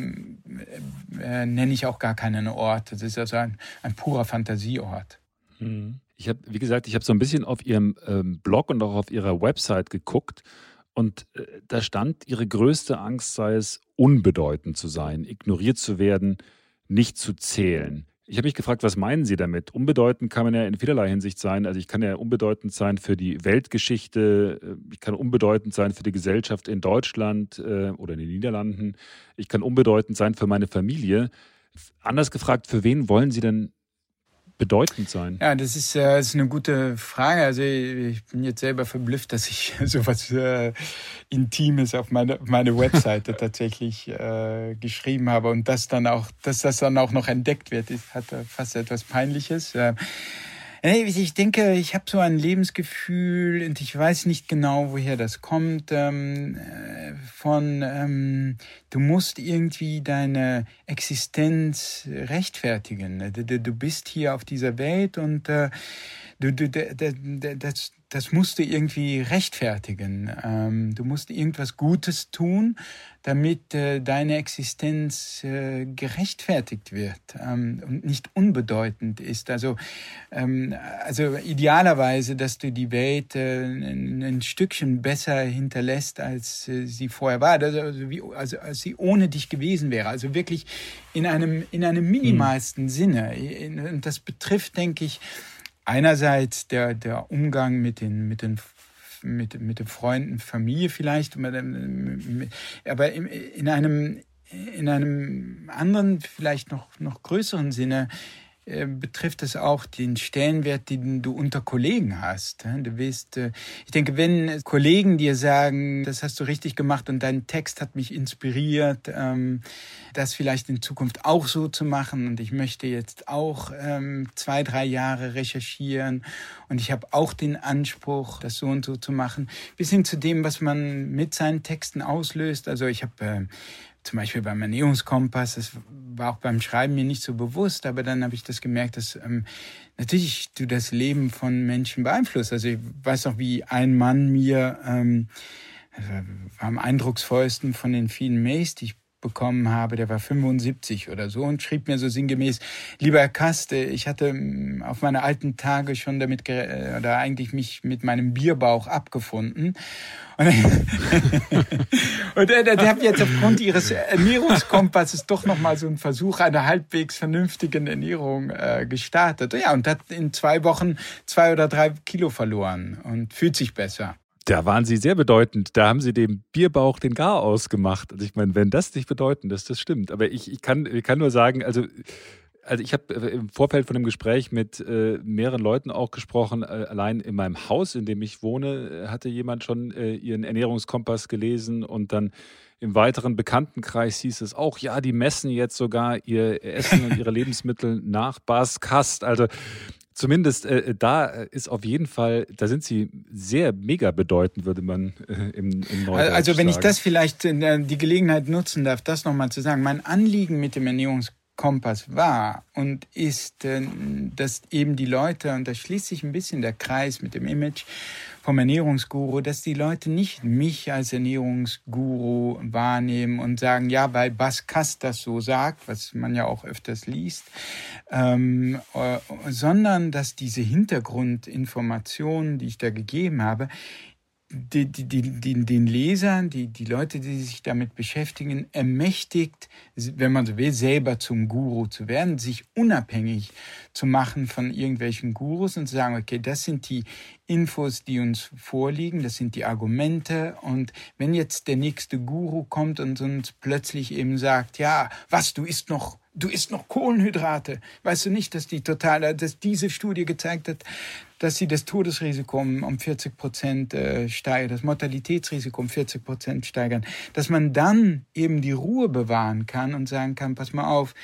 äh, äh, nenne ich auch gar keinen Ort. Das ist also ein, ein purer Fantasieort. Hm. Ich habe, wie gesagt, ich habe so ein bisschen auf Ihrem ähm, Blog und auch auf Ihrer Website geguckt und äh, da stand, Ihre größte Angst sei es, unbedeutend zu sein, ignoriert zu werden, nicht zu zählen. Ich habe mich gefragt, was meinen Sie damit? Unbedeutend kann man ja in vielerlei Hinsicht sein. Also ich kann ja unbedeutend sein für die Weltgeschichte, äh, ich kann unbedeutend sein für die Gesellschaft in Deutschland äh, oder in den Niederlanden, ich kann unbedeutend sein für meine Familie. Anders gefragt, für wen wollen Sie denn bedeutend sein? Ja, das ist, äh, das ist eine gute Frage. Also ich bin jetzt selber verblüfft, dass ich [laughs] sowas äh, Intimes auf meine, meine Webseite [laughs] tatsächlich äh, geschrieben habe und das dann auch, dass das dann auch noch entdeckt wird, ist, hat fast etwas Peinliches. Äh, ich denke, ich habe so ein Lebensgefühl und ich weiß nicht genau, woher das kommt. Ähm, äh, von ähm, du musst irgendwie deine Existenz rechtfertigen. Du, du bist hier auf dieser Welt und äh, du, du, das, das musst du irgendwie rechtfertigen. Ähm, du musst irgendwas Gutes tun, damit äh, deine Existenz äh, gerechtfertigt wird ähm, und nicht unbedeutend ist. Also, ähm, also idealerweise, dass du die Welt äh, ein, Stückchen besser hinterlässt, als sie vorher war, also, also, wie, also als sie ohne dich gewesen wäre. Also wirklich in einem, in einem minimalsten mhm. Sinne. Und das betrifft, denke ich, einerseits der, der Umgang mit den, mit den mit, mit den Freunden, Familie vielleicht, aber in einem, in einem anderen, vielleicht noch, noch größeren Sinne betrifft es auch den Stellenwert, den du unter Kollegen hast. Du wirst, äh, ich denke, wenn Kollegen dir sagen, das hast du richtig gemacht und dein Text hat mich inspiriert, ähm, das vielleicht in Zukunft auch so zu machen und ich möchte jetzt auch ähm, zwei, drei Jahre recherchieren und ich habe auch den Anspruch, das so und so zu machen, bis hin zu dem, was man mit seinen Texten auslöst. Also ich habe äh, zum Beispiel beim Ernährungskompass, das war auch beim Schreiben mir nicht so bewusst, aber dann habe ich das gemerkt, dass ähm, natürlich du das Leben von Menschen beeinflusst. Also ich weiß noch, wie ein Mann mir ähm, war am eindrucksvollsten von den vielen Mails, die ich bekommen habe, der war 75 oder so und schrieb mir so sinngemäß, lieber Herr Kaste, ich hatte ähm, auf meine alten Tage schon damit, äh, oder eigentlich mich mit meinem Bierbauch abgefunden. [laughs] Und, und der, der hat jetzt aufgrund ihres Ernährungskompasses doch nochmal so einen Versuch einer halbwegs vernünftigen Ernährung äh, gestartet. Ja, und hat in zwei Wochen zwei oder drei Kilo verloren und fühlt sich besser. Da waren Sie sehr bedeutend. Da haben Sie dem Bierbauch den Gar ausgemacht. Also ich meine, wenn das nicht bedeutend ist, das stimmt. Aber ich, ich, kann, ich kann nur sagen, also also ich habe äh, im Vorfeld von dem Gespräch mit äh, mehreren Leuten auch gesprochen. Äh, allein in meinem Haus, in dem ich wohne, hatte jemand schon äh, ihren Ernährungskompass gelesen und dann im weiteren Bekanntenkreis hieß es auch, ja, die messen jetzt sogar ihr Essen und ihre [laughs] Lebensmittel nach Bas Kast. Also zumindest äh, da ist auf jeden Fall, da sind sie sehr mega bedeutend, würde man äh, im, im Neudeutsch Also wenn sagen. ich das vielleicht äh, die Gelegenheit nutzen darf, das nochmal zu sagen. Mein Anliegen mit dem Ernährungskompass war und ist, äh, dass eben die Leute, und da schließt sich ein bisschen der Kreis mit dem Image, vom Ernährungsguru, dass die Leute nicht mich als Ernährungsguru wahrnehmen und sagen, ja, weil Bas Kast das so sagt, was man ja auch öfters liest, ähm, äh, sondern dass diese Hintergrundinformationen, die ich da gegeben habe, die, die, die, den Lesern, die, die Leute, die sich damit beschäftigen, ermächtigt, wenn man so will, selber zum Guru zu werden, sich unabhängig zu machen von irgendwelchen Gurus und zu sagen, okay, das sind die Infos, die uns vorliegen, das sind die Argumente und wenn jetzt der nächste Guru kommt und uns plötzlich eben sagt, ja, was, du isst noch du isst noch Kohlenhydrate. Weißt du nicht, dass die total, dass diese Studie gezeigt hat, dass sie das Todesrisiko um 40 Prozent äh, steigern, das Mortalitätsrisiko um 40 Prozent steigern, dass man dann eben die Ruhe bewahren kann und sagen kann, pass mal auf,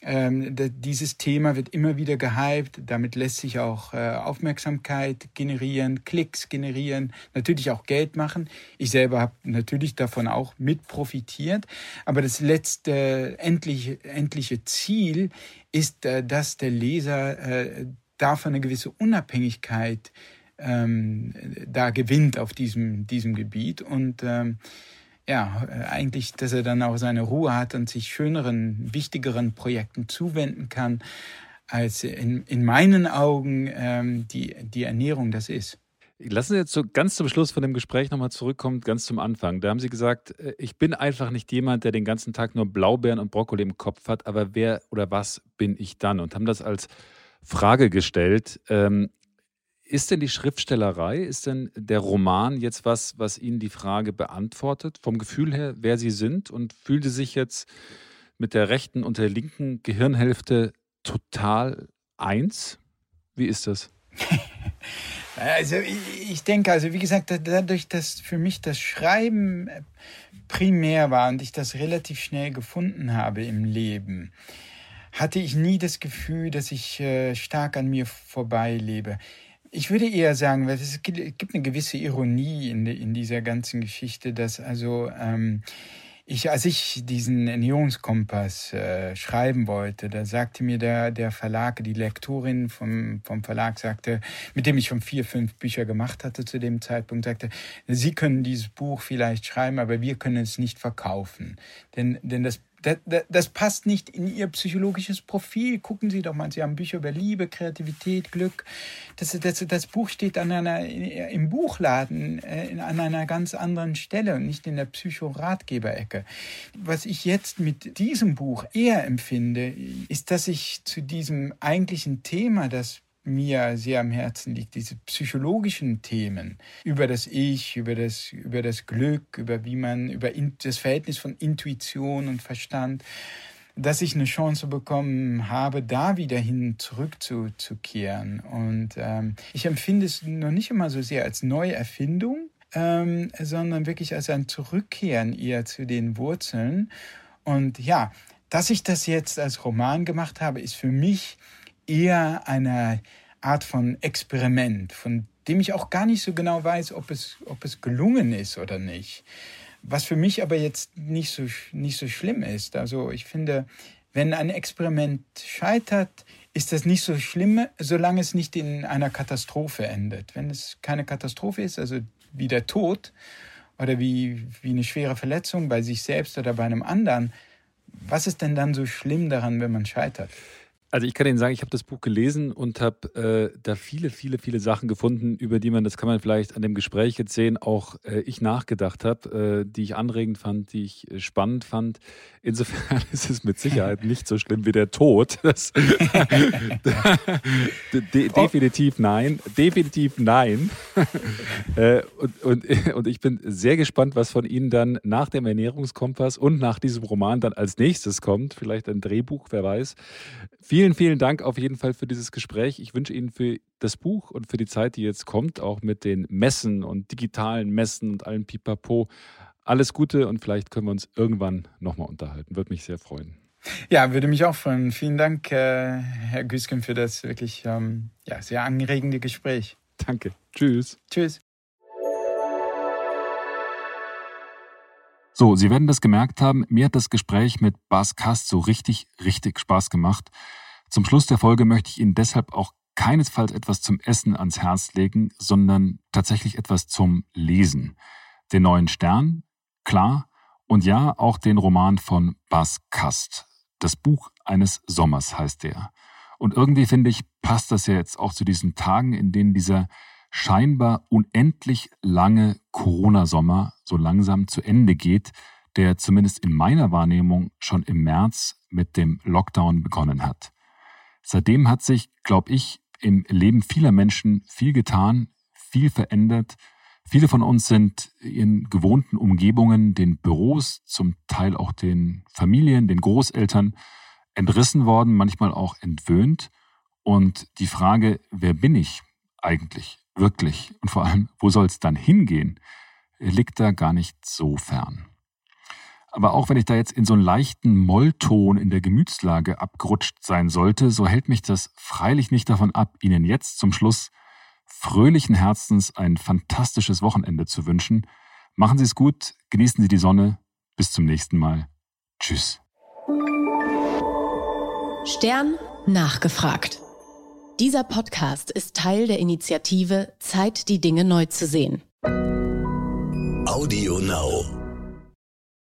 ähm, dieses Thema wird immer wieder gehypt. Damit lässt sich auch äh, Aufmerksamkeit generieren, Klicks generieren, natürlich auch Geld machen. Ich selber habe natürlich davon auch mit profitiert. Aber das letzte endliche, endliche Ziel ist, äh, dass der Leser äh, davon eine gewisse Unabhängigkeit ähm, da gewinnt auf diesem, diesem Gebiet und ähm, ja, eigentlich, dass er dann auch seine Ruhe hat und sich schöneren, wichtigeren Projekten zuwenden kann. als in, in meinen Augen ähm, die, die Ernährung das ist. Lassen Sie jetzt so ganz zum Schluss von dem Gespräch nochmal zurückkommen, ganz zum Anfang. Da haben Sie gesagt, äh, ich bin einfach nicht jemand, der den ganzen Tag nur Blaubeeren und Brokkoli im Kopf hat, aber wer oder was bin ich dann? Und haben das als Frage gestellt. Ähm, ist denn die Schriftstellerei, ist denn der Roman jetzt was, was Ihnen die Frage beantwortet, vom Gefühl her, wer Sie sind? Und fühlen Sie sich jetzt mit der rechten und der linken Gehirnhälfte total eins? Wie ist das? [laughs] Also ich, denke, also wie gesagt, dadurch, dass für mich das Schreiben primär war und ich das relativ schnell gefunden habe im Leben, hatte ich nie das Gefühl, dass ich äh, stark an mir vorbeilebe. Ich würde eher sagen, weil es gibt eine gewisse Ironie in, in dieser ganzen Geschichte, dass also ähm, ich, als ich diesen Ernährungskompass äh, schreiben wollte, da sagte mir der, der Verlag, die Lektorin vom, vom Verlag sagte, mit dem ich schon vier, fünf Bücher gemacht hatte zu dem Zeitpunkt, sagte, Sie können dieses Buch vielleicht schreiben, aber wir können es nicht verkaufen. Denn, denn das das, passt nicht in Ihr psychologisches Profil. Gucken Sie doch mal, Sie haben Bücher über Liebe, Kreativität, Glück. Das, das, das Buch steht an einer, im Buchladen äh, an einer ganz anderen Stelle und nicht in der Psychoratgeberecke. Was ich jetzt mit diesem Buch eher empfinde, ist, dass ich zu diesem eigentlichen Thema, das mir sehr am Herzen liegt, diese psychologischen Themen über das Ich, über das, über das Glück, über wie man, über das Verhältnis von Intuition und Verstand, dass ich eine Chance bekommen habe, da wieder hin zurückzukehren. Und ähm, ich empfinde es noch nicht immer so sehr als Neuerfindung, ähm, sondern wirklich als ein Zurückkehren eher zu den Wurzeln. Und ja, dass ich das jetzt als Roman gemacht habe, ist für mich eher eine Art von Experiment, von dem ich auch gar nicht so genau weiß, ob es, ob es gelungen ist oder nicht. Was für mich aber jetzt nicht so, nicht so schlimm ist. Also ich finde, wenn ein Experiment scheitert, ist das nicht so schlimm, solange es nicht in einer Katastrophe endet. Wenn es keine Katastrophe ist, also wie der Tod oder wie, wie eine schwere Verletzung bei sich selbst oder bei einem anderen, was ist denn dann so schlimm daran, wenn man scheitert? Also ich kann Ihnen sagen, ich habe das Buch gelesen und habe äh, da viele, viele, viele Sachen gefunden, über die man, das kann man vielleicht an dem Gespräch jetzt sehen, auch äh, ich nachgedacht habe, äh, die ich anregend fand, die ich äh, spannend fand. Insofern [laughs] ist es mit Sicherheit nicht so schlimm wie der Tod. [laughs] Das, [laughs] de definitiv nein, definitiv nein. Äh, und, und, und ich bin sehr gespannt, was von Ihnen dann nach dem Ernährungskompass und nach diesem Roman dann als nächstes kommt. Vielleicht ein Drehbuch, wer weiß. Vielen, vielen Dank auf jeden Fall für dieses Gespräch. Ich wünsche Ihnen für das Buch und für die Zeit, die jetzt kommt, auch mit den Messen und digitalen Messen und allem Pipapo, alles Gute und vielleicht können wir uns irgendwann nochmal unterhalten. Würde mich sehr freuen. Ja, würde mich auch freuen. Vielen Dank, äh, Herr Güsken, für das wirklich ähm, ja, sehr anregende Gespräch. Danke. Tschüss. Tschüss. So, Sie werden das gemerkt haben, mir hat das Gespräch mit Bas Kast so richtig, richtig Spaß gemacht. Zum Schluss der Folge möchte ich Ihnen deshalb auch keinesfalls etwas zum Essen ans Herz legen, sondern tatsächlich etwas zum Lesen. Den neuen Stern, klar, und ja, auch den Roman von Bas Kast. Das Buch eines Sommers heißt der. Und irgendwie finde ich, passt das ja jetzt auch zu diesen Tagen, in denen dieser scheinbar unendlich lange Corona-Sommer so langsam zu Ende geht, der zumindest in meiner Wahrnehmung schon im März mit dem Lockdown begonnen hat. Seitdem hat sich, glaube ich, im Leben vieler Menschen viel getan, viel verändert. Viele von uns sind in gewohnten Umgebungen, den Büros, zum Teil auch den Familien, den Großeltern entrissen worden, manchmal auch entwöhnt. Und die Frage, wer bin ich eigentlich? wirklich und vor allem, wo soll es dann hingehen, liegt da gar nicht so fern. Aber auch wenn ich da jetzt in so einen leichten Mollton in der Gemütslage abgerutscht sein sollte, so hält mich das freilich nicht davon ab, Ihnen jetzt zum Schluss fröhlichen Herzens ein fantastisches Wochenende zu wünschen. Machen Sie es gut, genießen Sie die Sonne. Bis zum nächsten Mal. Tschüss. Stern nachgefragt. Dieser Podcast ist Teil der Initiative Zeit, die Dinge neu zu sehen. Audio Now.